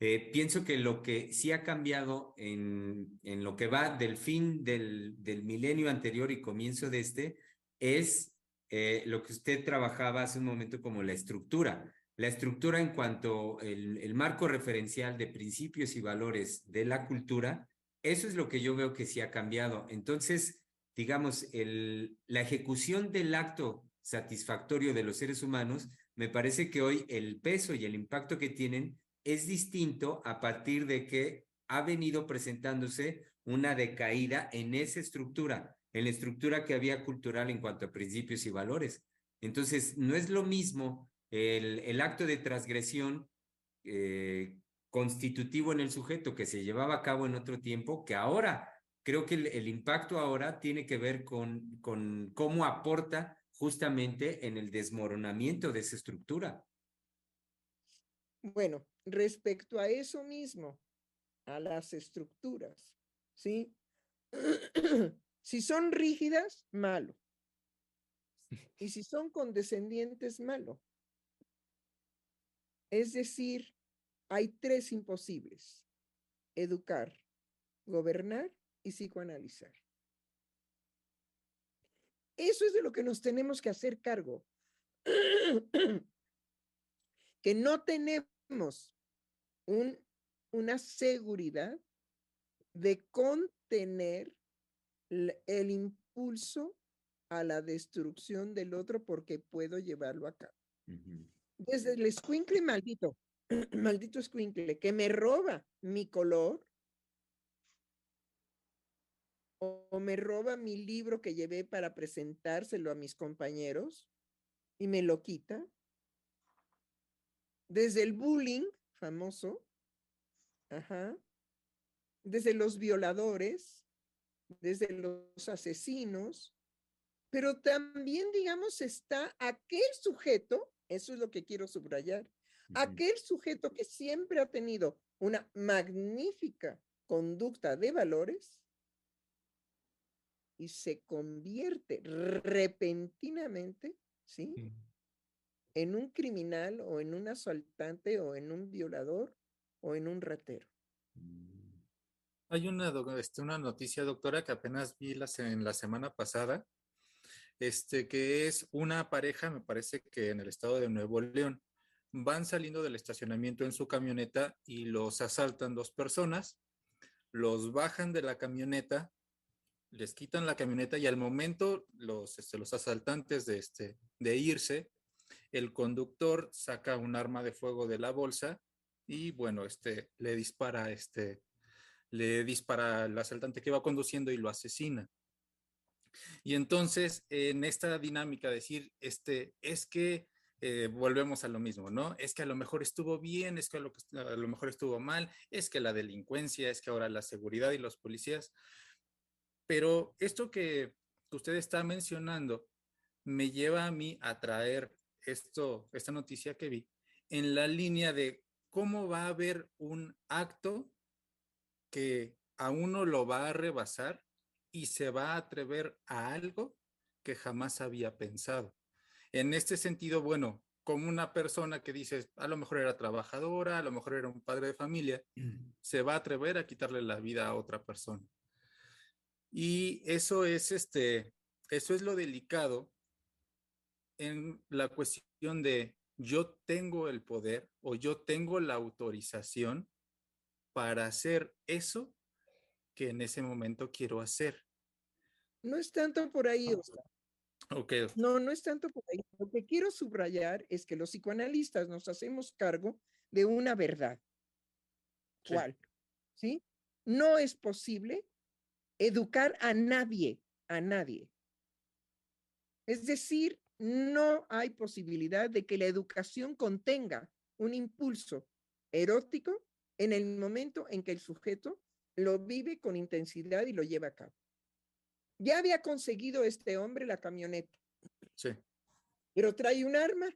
eh, pienso que lo que sí ha cambiado en, en lo que va del fin del, del milenio anterior y comienzo de este es lo que usted trabajaba hace un momento como la estructura la estructura en cuanto el, el marco referencial de principios y valores de la cultura, eso es lo que yo veo que sí ha cambiado. Entonces, digamos, el, la ejecución del acto satisfactorio de los seres humanos, me parece que hoy el peso y el impacto que tienen es distinto a partir de que ha venido presentándose una decaída en esa estructura, en la estructura que había cultural en cuanto a principios y valores. Entonces, no es lo mismo el, acto de transgresión eh, constitutivo en el sujeto que se llevaba a cabo en otro tiempo, que ahora creo que el, impacto ahora tiene que ver con, con cómo aporta justamente en el desmoronamiento de esa estructura. Bueno, respecto a eso mismo, a las estructuras, ¿sí? <clears throat> si son rígidas, malo. Y si son condescendientes, malo. Es decir, hay tres imposibles. Educar, gobernar y psicoanalizar. Eso es de lo que nos tenemos que hacer cargo. <clears throat> que no tenemos un, una seguridad de contener el impulso a la destrucción del otro porque puedo llevarlo a cabo desde el escuincle maldito, <clears throat> maldito escuincle, que me roba mi color o me roba mi libro que llevé para presentárselo a mis compañeros y me lo quita. Desde el bullying famoso, ajá, desde los violadores, desde los asesinos, Pero también, digamos, está aquel sujeto, eso es lo que quiero subrayar, aquel sujeto que siempre ha tenido una magnífica conducta de valores y se convierte repentinamente, ¿sí? En un criminal o en un asaltante o en un violador o en un ratero. Mm. Hay una, este, una noticia, doctora, que apenas vi la, en la semana pasada, este, que es una pareja, me parece que en el estado de Nuevo León, van saliendo del estacionamiento en su camioneta y los asaltan dos personas, los bajan de la camioneta les quitan la camioneta y al momento los, este, los asaltantes de, este, de irse, el conductor saca un arma de fuego de la bolsa y bueno, este, le dispara, este, le dispara al asaltante que va conduciendo y lo asesina. Y entonces, en esta dinámica, decir, este, es que eh, volvemos a lo mismo, ¿no? Es que a lo mejor estuvo bien, es que a lo, a lo mejor estuvo mal, es que la delincuencia, es que ahora la seguridad y los policías, pero esto que usted está mencionando me lleva a mí a traer esto, esta noticia que vi en la línea de cómo va a haber un acto que a uno lo va a rebasar y se va a atrever a algo que jamás había pensado. En este sentido, bueno, como una persona que dice, a lo mejor era trabajadora, a lo mejor era un padre de familia, se va a atrever a quitarle la vida a otra persona. Y eso es este, eso es lo delicado en la cuestión de yo tengo el poder o yo tengo la autorización para hacer eso que en ese momento quiero hacer. No es tanto por ahí, Oscar. Okay. No, no es tanto por ahí. Lo que quiero subrayar es que los psicoanalistas nos hacemos cargo de una verdad. ¿Cuál? ¿Sí? No es posible educar a nadie, a nadie. Es decir, no hay posibilidad de que la educación contenga un impulso erótico en el momento en que el sujeto lo vive con intensidad y lo lleva a cabo. Ya había conseguido este hombre la camioneta. Sí. Pero trae un arma.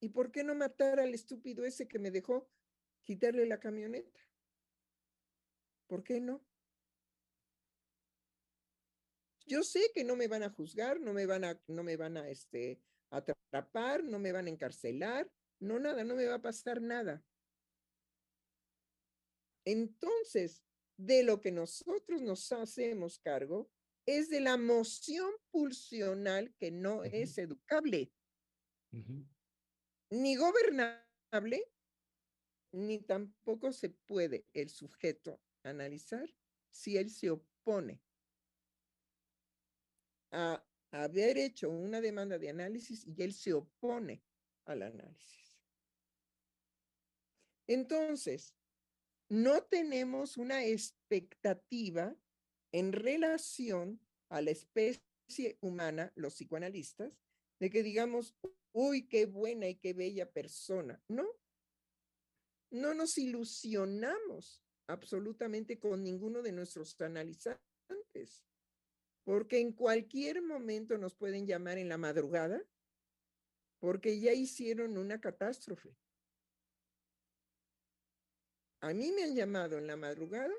¿Y por qué no matar al estúpido ese que me dejó quitarle la camioneta? ¿Por qué no? Yo sé que no me van a juzgar, no me van a, no me van a este, atrapar, no me van a encarcelar, no nada, no me va a pasar nada. Entonces, de lo que nosotros nos hacemos cargo es de la moción pulsional que no es educable, ni gobernable, ni tampoco se puede el sujeto analizar si él se opone a haber hecho una demanda de análisis y él se opone al análisis. Entonces, no tenemos una expectativa en relación a la especie humana, los psicoanalistas, de que digamos, uy, qué buena y qué bella persona. No, no nos ilusionamos absolutamente con ninguno de nuestros analizantes porque en cualquier momento nos pueden llamar en la madrugada, porque ya hicieron una catástrofe. A mí me han llamado en la madrugada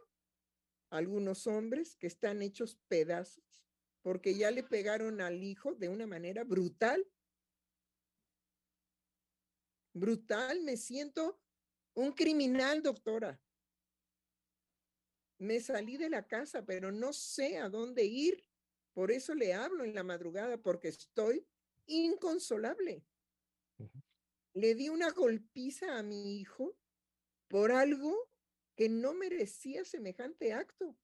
algunos hombres que están hechos pedazos, porque ya le pegaron al hijo de una manera brutal. Brutal, me siento un criminal, doctora. Me salí de la casa, pero no sé a dónde ir. Por eso le hablo en la madrugada, porque estoy inconsolable. Le di una golpiza a mi hijo por algo que no merecía semejante acto.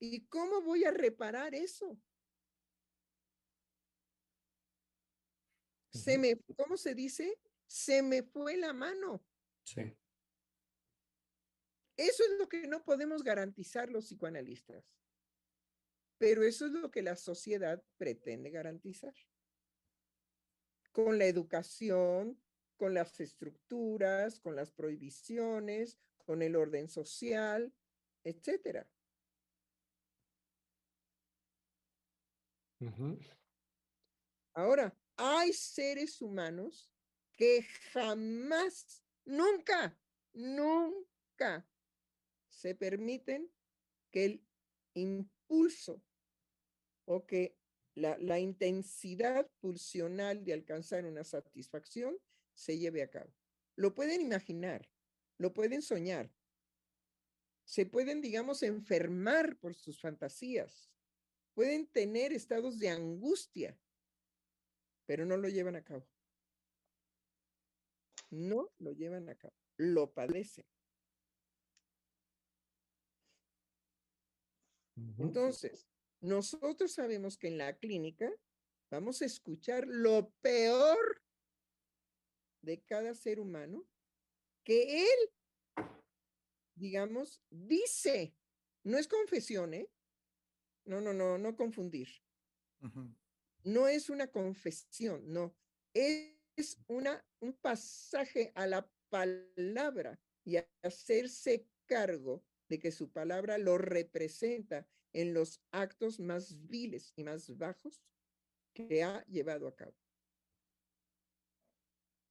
¿Y cómo voy a reparar eso? Se me, ¿cómo se dice? Se me fue la mano. Sí. Eso es lo que no podemos garantizar los psicoanalistas. Pero eso es lo que la sociedad pretende garantizar. Con la educación, con las estructuras, con las prohibiciones, con el orden social, etcétera. Ahora, hay seres humanos que jamás, nunca, nunca se permiten que el impulso o que la, intensidad pulsional de alcanzar una satisfacción se lleve a cabo. Lo pueden imaginar, lo pueden soñar, se pueden, digamos, enfermar por sus fantasías, pueden tener estados de angustia, pero no lo llevan a cabo. No lo llevan a cabo, lo padecen. Entonces, nosotros sabemos que en la clínica vamos a escuchar lo peor de cada ser humano que él, digamos, dice. No es confesión, ¿eh? No, no, no, no confundir. No es una confesión, no. Es una, un pasaje a la palabra y a hacerse cargo de que su palabra lo representa en los actos más viles y más bajos que ha llevado a cabo.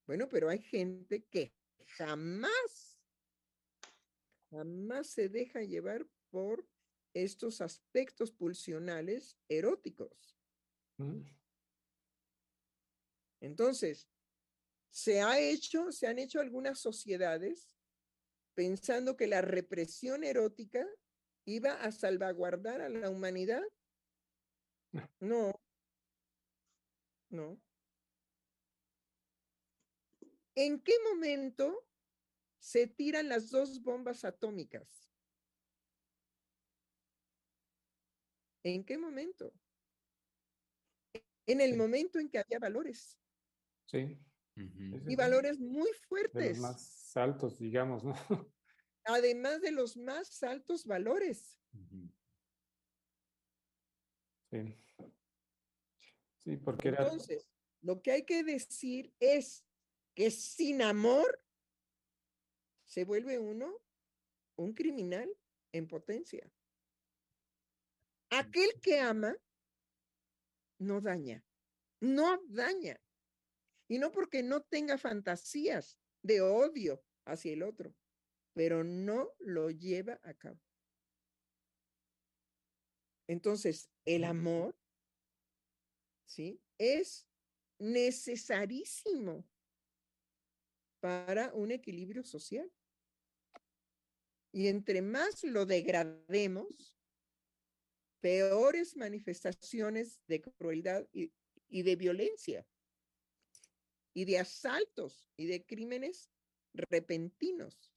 Bueno, pero hay gente que jamás, jamás se deja llevar por estos aspectos pulsionales eróticos. Ujú. Entonces, se ha hecho, se han hecho algunas sociedades pensando que la represión erótica iba a salvaguardar a la humanidad. No, no. ¿En qué momento se tiran las dos bombas atómicas? ¿En qué momento? En el Sí. momento en que había valores Sí, Y valores muy De los fuertes, más altos, digamos, ¿no? <laughs> además de los más altos valores. Sí. Sí, porque era. Entonces, lo que hay que decir es que sin amor se vuelve uno un criminal en potencia. Aquel que ama no daña, no daña. Y no porque no tenga fantasías de odio hacia el otro, pero no lo lleva a cabo. Entonces, el amor, ¿sí? Es necesarísimo para un equilibrio social. Y entre más lo degrademos, peores manifestaciones de crueldad y, y de violencia, y de asaltos y de crímenes repentinos,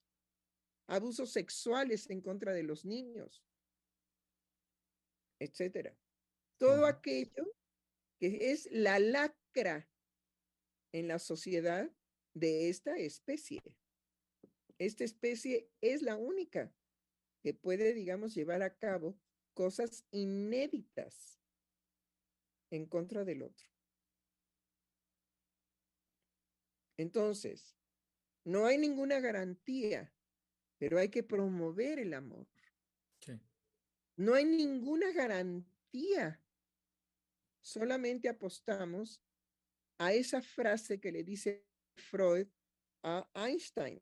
abusos sexuales en contra de los niños, etcétera. Todo aquello que es la lacra en la sociedad de esta especie. Esta especie es la única que puede, digamos, llevar a cabo cosas inéditas en contra del otro. Entonces, no hay ninguna garantía, pero hay que promover el amor. Sí. No hay ninguna garantía. Solamente apostamos a esa frase que le dice Freud a Einstein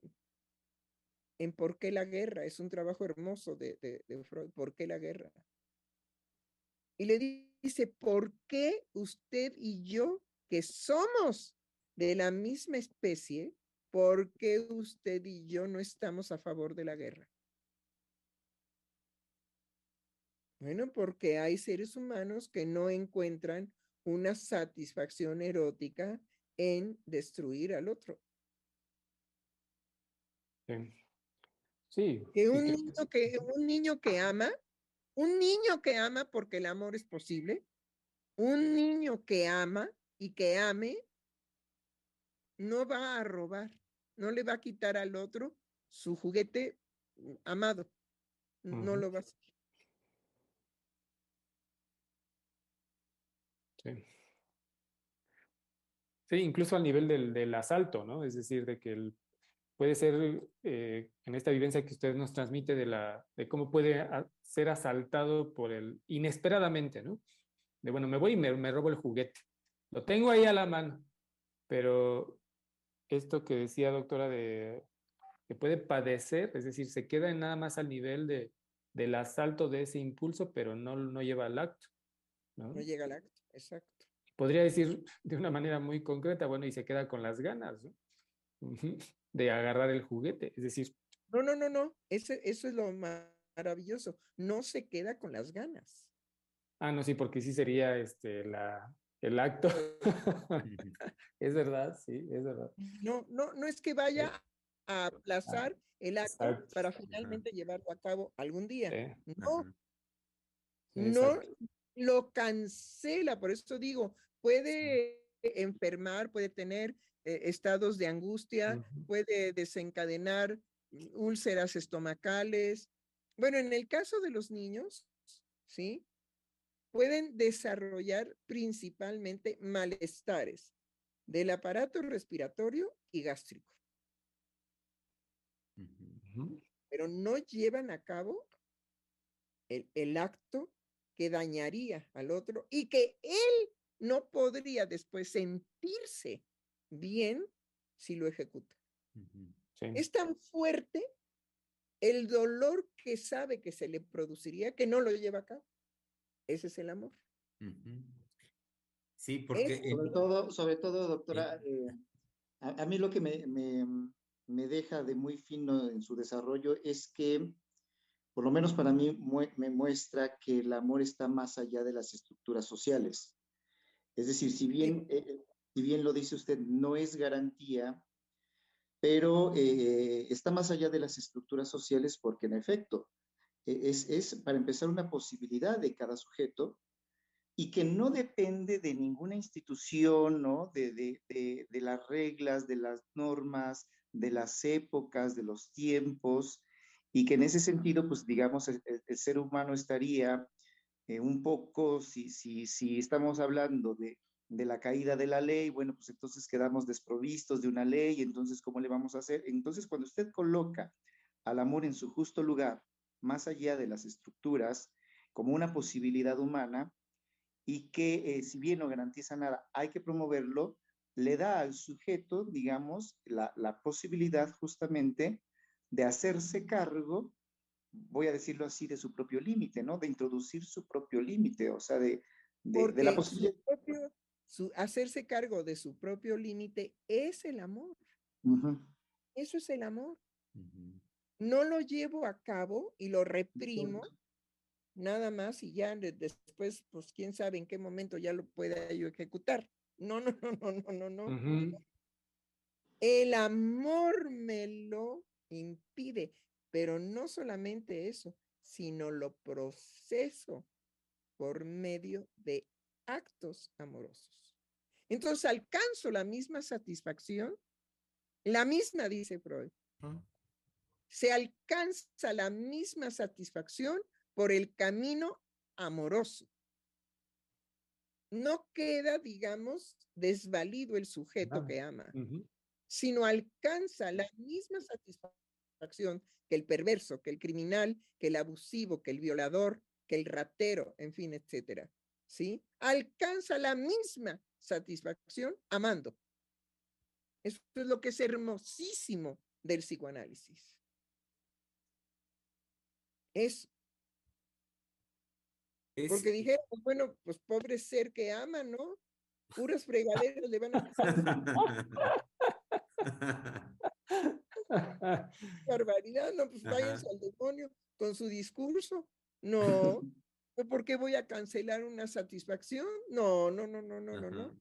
en ¿Por qué la guerra? Es un trabajo hermoso de, de, de Freud, ¿por qué la guerra? Y le dice, ¿por qué usted y yo, que somos de la misma especie, por qué usted y yo no estamos a favor de la guerra? Bueno, porque hay seres humanos que no encuentran una satisfacción erótica en destruir al otro. Sí. Sí. Que un niño que, un niño que ama, un niño que ama porque el amor es posible, un niño que ama y que ame, no va a robar, no le va a quitar al otro su juguete mm, amado. No lo va a hacer. Sí. Sí, incluso al nivel del, del asalto, ¿no? Es decir, de que el- puede ser eh, en esta vivencia que usted nos transmite de, la, de cómo puede a- ser asaltado por el inesperadamente, ¿no? de bueno, me voy y me, me robo el juguete. Lo tengo ahí a la mano, pero esto que decía doctora de que puede padecer, es decir, se queda nada más al nivel de, del asalto de ese impulso, pero no, no lleva al acto. ¿no? No llega al acto, exacto. Podría decir de una manera muy concreta, bueno, y se queda con las ganas ¿no? De agarrar el juguete. Es decir, No, no, no, no. Ese, eso es lo ma- maravilloso. No se queda con las ganas. ah, no, sí, porque sí sería este, la, el acto. <laughs> es verdad, sí, es verdad. No, no, no es que vaya a aplazar el acto exacto. para finalmente llevarlo a cabo algún día. Sí, No, no lo cancela. Por eso digo, puede enfermar, puede tener eh, estados de angustia, puede desencadenar úlceras estomacales. Bueno, en el caso de los niños, ¿sí? Pueden desarrollar principalmente malestares del aparato respiratorio y gástrico, pero no llevan a cabo el, el acto que dañaría al otro y que él no podría después sentirse bien si lo ejecuta. Sí. Es tan fuerte el dolor que sabe que se le produciría que no lo lleva a cabo. Ese es el amor. Sí, porque Es- Sobre todo, sobre todo, doctora, eh, a, a mí lo que me, me, me deja de muy fino en su desarrollo es que, por lo menos para mí, me muestra que el amor está más allá de las estructuras sociales. Es decir, si bien, eh, eh, si bien lo dice usted, no es garantía, pero eh, está más allá de las estructuras sociales porque, en efecto, es, es, para empezar, una posibilidad de cada sujeto y que no depende de ninguna institución, ¿no? De, de, de, las reglas, de las normas, de las épocas, de los tiempos, y que en ese sentido, pues digamos, el ser humano estaría eh, un poco, si, si, si estamos hablando de, de la caída de la ley, bueno, pues entonces quedamos desprovistos de una ley, entonces, ¿cómo le vamos a hacer? Entonces, cuando usted coloca al amor en su justo lugar, más allá de las estructuras, como una posibilidad humana, y que eh, si bien no garantiza nada, hay que promoverlo, le da al sujeto, digamos, la, la posibilidad justamente de hacerse cargo, voy a decirlo así, de su propio límite, ¿no? De introducir su propio límite, o sea, de, de, de la posibilidad. Su propio, su, hacerse cargo de su propio límite es el amor. Uh -huh. Eso es el amor. Uh -huh. No lo llevo a cabo y lo reprimo. Nada más y ya después, pues quién sabe en qué momento ya lo pueda yo ejecutar. No, no, <laughs> no, no, no, no, no. Uh -huh. El amor me lo impide, pero no solamente eso, sino lo proceso por medio de actos amorosos. Entonces alcanzo la misma satisfacción, la misma, dice Freud. Uh -huh. Se alcanza la misma satisfacción por el camino amoroso. No queda, digamos, desvalido el sujeto ah, que ama, uh -huh. sino alcanza la misma satisfacción que el perverso, que el criminal, que el abusivo, que el violador, que el ratero, en fin, etcétera. ¿Sí? Alcanza la misma satisfacción amando. Eso es lo que es hermosísimo del psicoanálisis. Es es... Porque dijeron, bueno, pues pobre ser que ama, ¿no? Puras fregaderas le van a <laughs> <laughs> Barbaridad, no, pues váyanse al demonio con su discurso. No, ¿por qué voy a cancelar una satisfacción? No, no, no, no, no, no, no.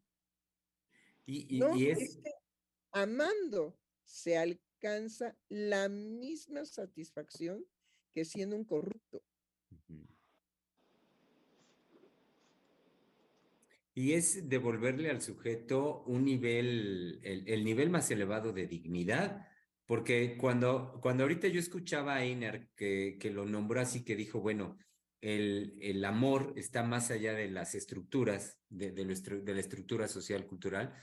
Y, y, no, y es... es que amando se alcanza la misma satisfacción que siendo un corrupto. Y es devolverle al sujeto un nivel, el, el, nivel más elevado de dignidad, porque cuando, cuando ahorita yo escuchaba a Einer que, que lo nombró así, que dijo, bueno, el, el amor está más allá de las estructuras, de, de, nuestro, de la estructura social, cultural,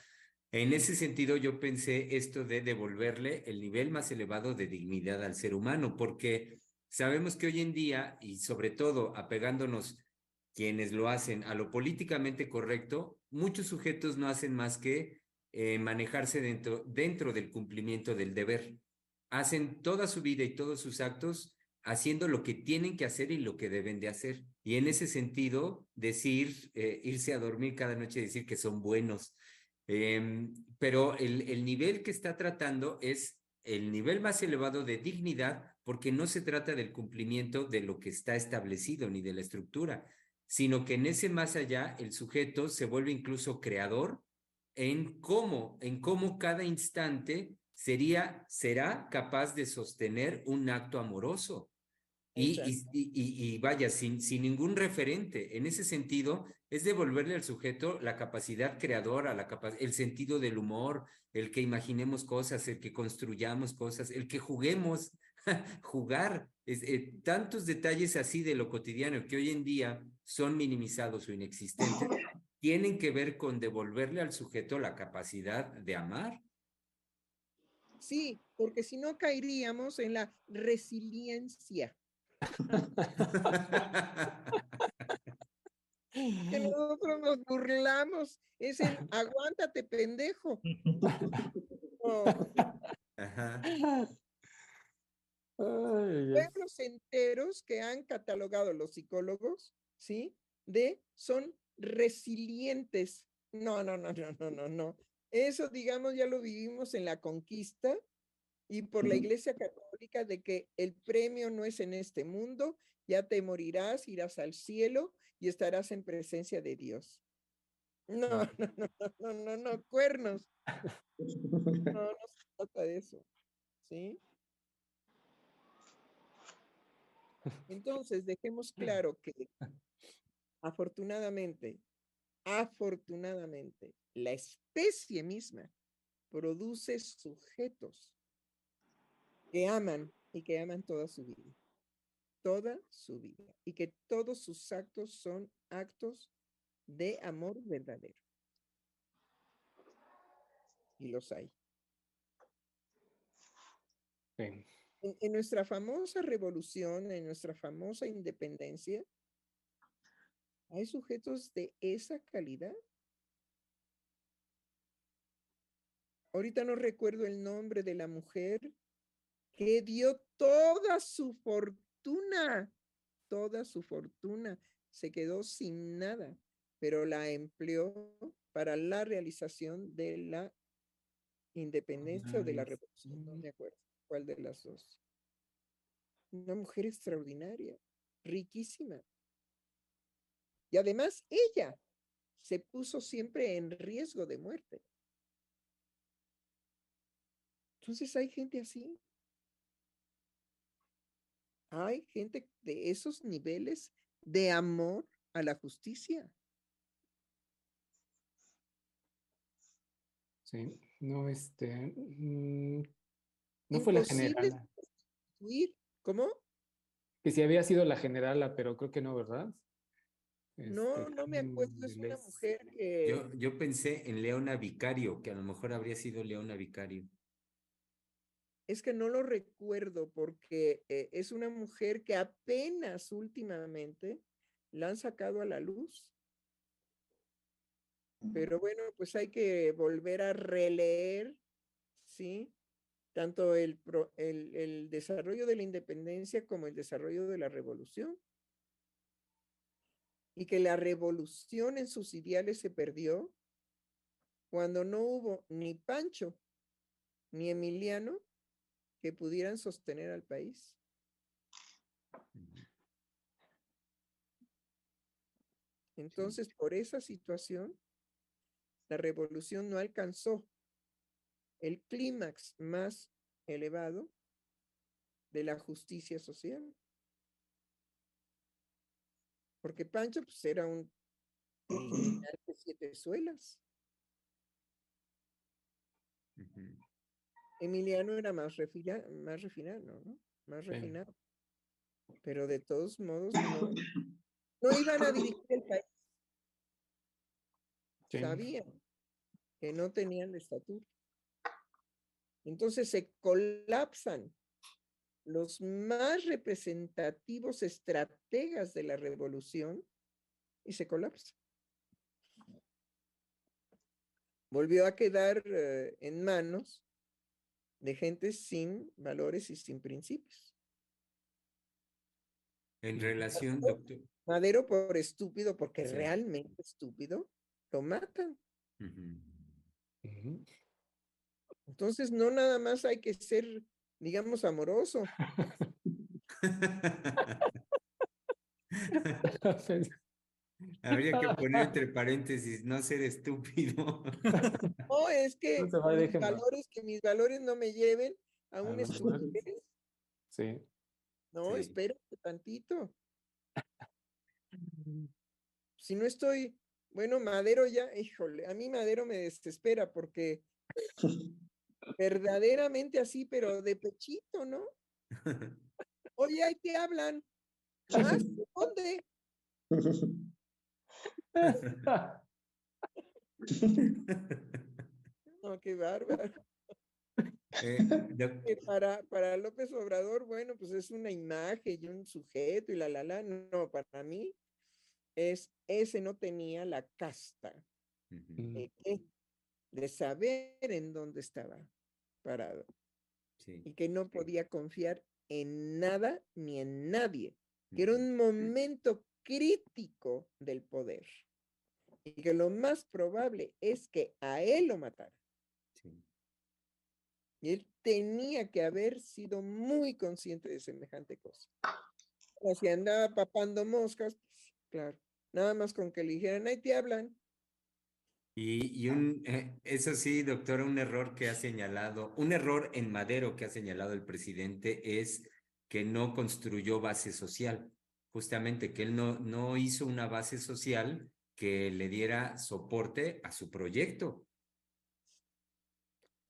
en ese sentido yo pensé esto de devolverle el nivel más elevado de dignidad al ser humano, porque sabemos que hoy en día, y sobre todo apegándonos quienes lo hacen a lo políticamente correcto, muchos sujetos no hacen más que eh, manejarse dentro, dentro del cumplimiento del deber. Hacen toda su vida y todos sus actos haciendo lo que tienen que hacer y lo que deben de hacer. Y en ese sentido, decir, eh, irse a dormir cada noche, decir que son buenos. Em, pero el, el nivel que está tratando es el nivel más elevado de dignidad porque no se trata del cumplimiento de lo que está establecido ni de la estructura, sino que en ese más allá el sujeto se vuelve incluso creador en cómo, en cómo cada instante sería, será capaz de sostener un acto amoroso. Y, y, y, y, vaya, sin, sin ningún referente. En ese sentido, es devolverle al sujeto la capacidad creadora, la capa el sentido del humor, el que imaginemos cosas, el que construyamos cosas, el que juguemos, <laughs> jugar. Es, eh, tantos detalles así de lo cotidiano que hoy en día son minimizados o inexistentes, <laughs> tienen que ver con devolverle al sujeto la capacidad de amar. Sí, porque si no caeríamos en la resiliencia. que <laughs> nosotros nos burlamos, es el aguántate, pendejo. Oh. Ajá. Pueblos enteros que han catalogado los psicólogos, ¿sí? De son resilientes. No, no, no, no, no, no, no. Eso, digamos, ya lo vivimos en la conquista y por la Iglesia Católica de que el premio no es en este mundo, ya te morirás, irás al cielo y estarás en presencia de Dios. No, <laughs> no, no, no, no, no, cuernos. <laughs> No, no se trata de eso. ¿Sí? Entonces, dejemos claro que afortunadamente, afortunadamente, la especie misma produce sujetos que aman y que aman toda su vida, toda su vida, y que todos sus actos son actos de amor verdadero. Y los hay. En, en, nuestra famosa revolución, en nuestra famosa independencia, hay sujetos de esa calidad. Ahorita no recuerdo el nombre de la mujer que dio toda su fortuna, toda su fortuna, se quedó sin nada, pero la empleó para la realización de la independencia o de la revolución, no me acuerdo cuál de las dos. Una mujer extraordinaria, riquísima. Y además ella se puso siempre en riesgo de muerte. Entonces hay gente así. Hay gente de esos niveles de amor a la justicia. Sí, no, este, mm, no fue la general. ¿Cómo? Que si había sido la generala, pero creo que no, ¿verdad? No, este, no me acuerdo, es una mujer que... Yo, yo pensé en Leona Vicario, que a lo mejor habría sido Leona Vicario. Es que no lo recuerdo porque eh, es una mujer que apenas últimamente la han sacado a la luz. Pero bueno, pues hay que volver a releer, ¿sí? Tanto el, el, el desarrollo de la independencia como el desarrollo de la revolución. Y que la revolución en sus ideales se perdió cuando no hubo ni Pancho ni Emiliano que pudieran sostener al país. Entonces, por esa situación, la revolución no alcanzó el clímax más elevado de la justicia social. Porque Pancho pues, era un <clears throat> de siete suelas. Emiliano era más, más refinado, ¿no? Más refinado. Pero de todos modos no, no iban a dirigir el país. Sabían que no tenían estatura. Entonces se colapsan los más representativos estrategas de la revolución y se colapsa. Volvió a quedar eh, en manos de gente sin valores y sin principios. En relación, doctor. Madero por estúpido, porque Sí. realmente estúpido, lo matan. Entonces, no nada más hay que ser, digamos, amoroso. <laughs> Habría que poner entre paréntesis, no ser estúpido. No, es que No se va, mis valores, que mis valores no me lleven a A un estupidez. Sí. No, Sí. espérate tantito. Si no estoy, bueno, Madero ya, híjole, a mí Madero me desespera porque <laughs> verdaderamente así, pero de pechito, ¿no? <laughs> Oye, ahí te hablan. Ah, ¿sí? ¿dónde? <laughs> No, qué bárbaro. Eh, para, para López Obrador, bueno, pues es una imagen y un sujeto y la, la, la. No, para mí es, ese no tenía la casta de saber en dónde estaba parado Sí. y que no podía confiar en nada ni en nadie, que era un momento crítico del poder y que lo más probable es que a él lo matara. Sí. Y él tenía que haber sido muy consciente de semejante cosa. O si andaba papando moscas, pues, claro, nada más con que le dijeran, ahí te hablan. Y, y un, eh, eso sí, doctora, un error que ha señalado, un error en Madero que ha señalado el presidente es que no construyó base social, justamente que él no, no hizo una base social que le diera soporte a su proyecto.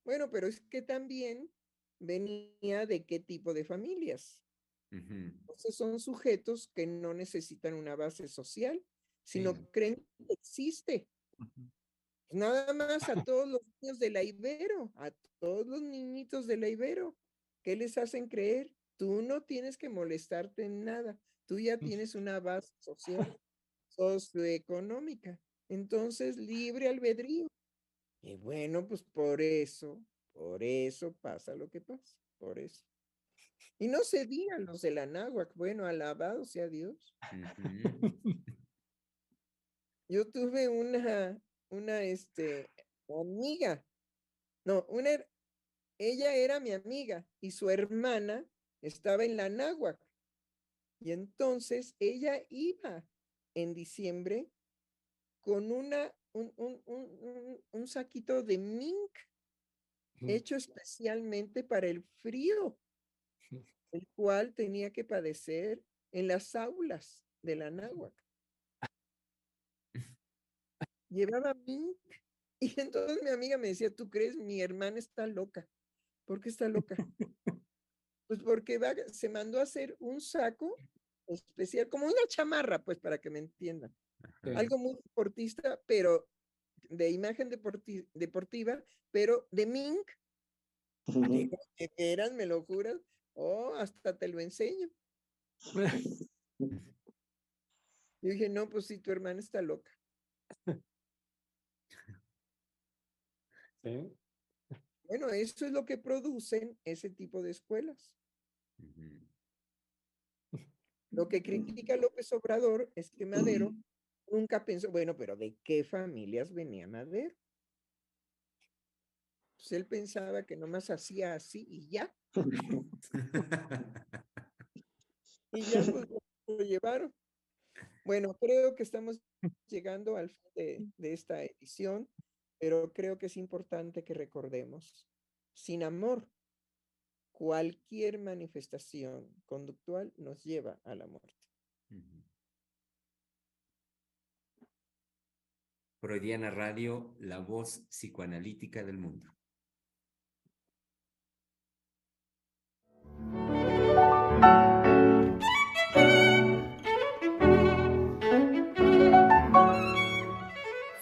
Bueno, pero es que también venía de qué tipo de familias. Entonces son sujetos que no necesitan una base social, sino Sí. creen que existe. Nada más a todos los niños de la Ibero, a todos los niñitos de la Ibero, ¿qué les hacen creer? Tú no tienes que molestarte en nada, tú ya tienes una base social, socioeconómica, entonces libre albedrío. Y bueno, pues por eso, por eso pasa lo que pasa, por eso. Y no se digan los de la náhuac, bueno, alabado sea Dios. <laughs> Yo tuve una, una, este, amiga. No, una, ella era mi amiga y su hermana estaba en la náhuac. Y entonces ella iba en diciembre con una, un, un, un- un- un saquito de mink hecho especialmente para el frío, <laughs> el cual tenía que padecer en las aulas de la náhuac. Llevaba mink <laughs> y entonces mi amiga me decía, ¿tú crees? Mi hermana está loca. ¿Por qué está loca? Pues porque va- se mandó a hacer un saco especial, como una chamarra, pues para que me entiendan. Sí. Algo muy deportista, pero de imagen deporti- deportiva, pero de mink. Digo, ¿de veras me lo juras? Oh, hasta te lo enseño. <laughs> Yo dije, no, pues si tu hermana está loca. Sí. Bueno, eso es lo que producen ese tipo de escuelas. Lo que critica López Obrador es que Madero nunca pensó, bueno, pero ¿de qué familias venía Madero? Pues él pensaba que nomás hacía así y ya, <laughs> y ya pues, lo- lo llevaron. Bueno, creo que estamos llegando al fin de, de esta edición, pero creo que es importante que recordemos, sin amor, cualquier manifestación conductual nos lleva a la muerte. Freudiana Radio, la voz psicoanalítica del mundo.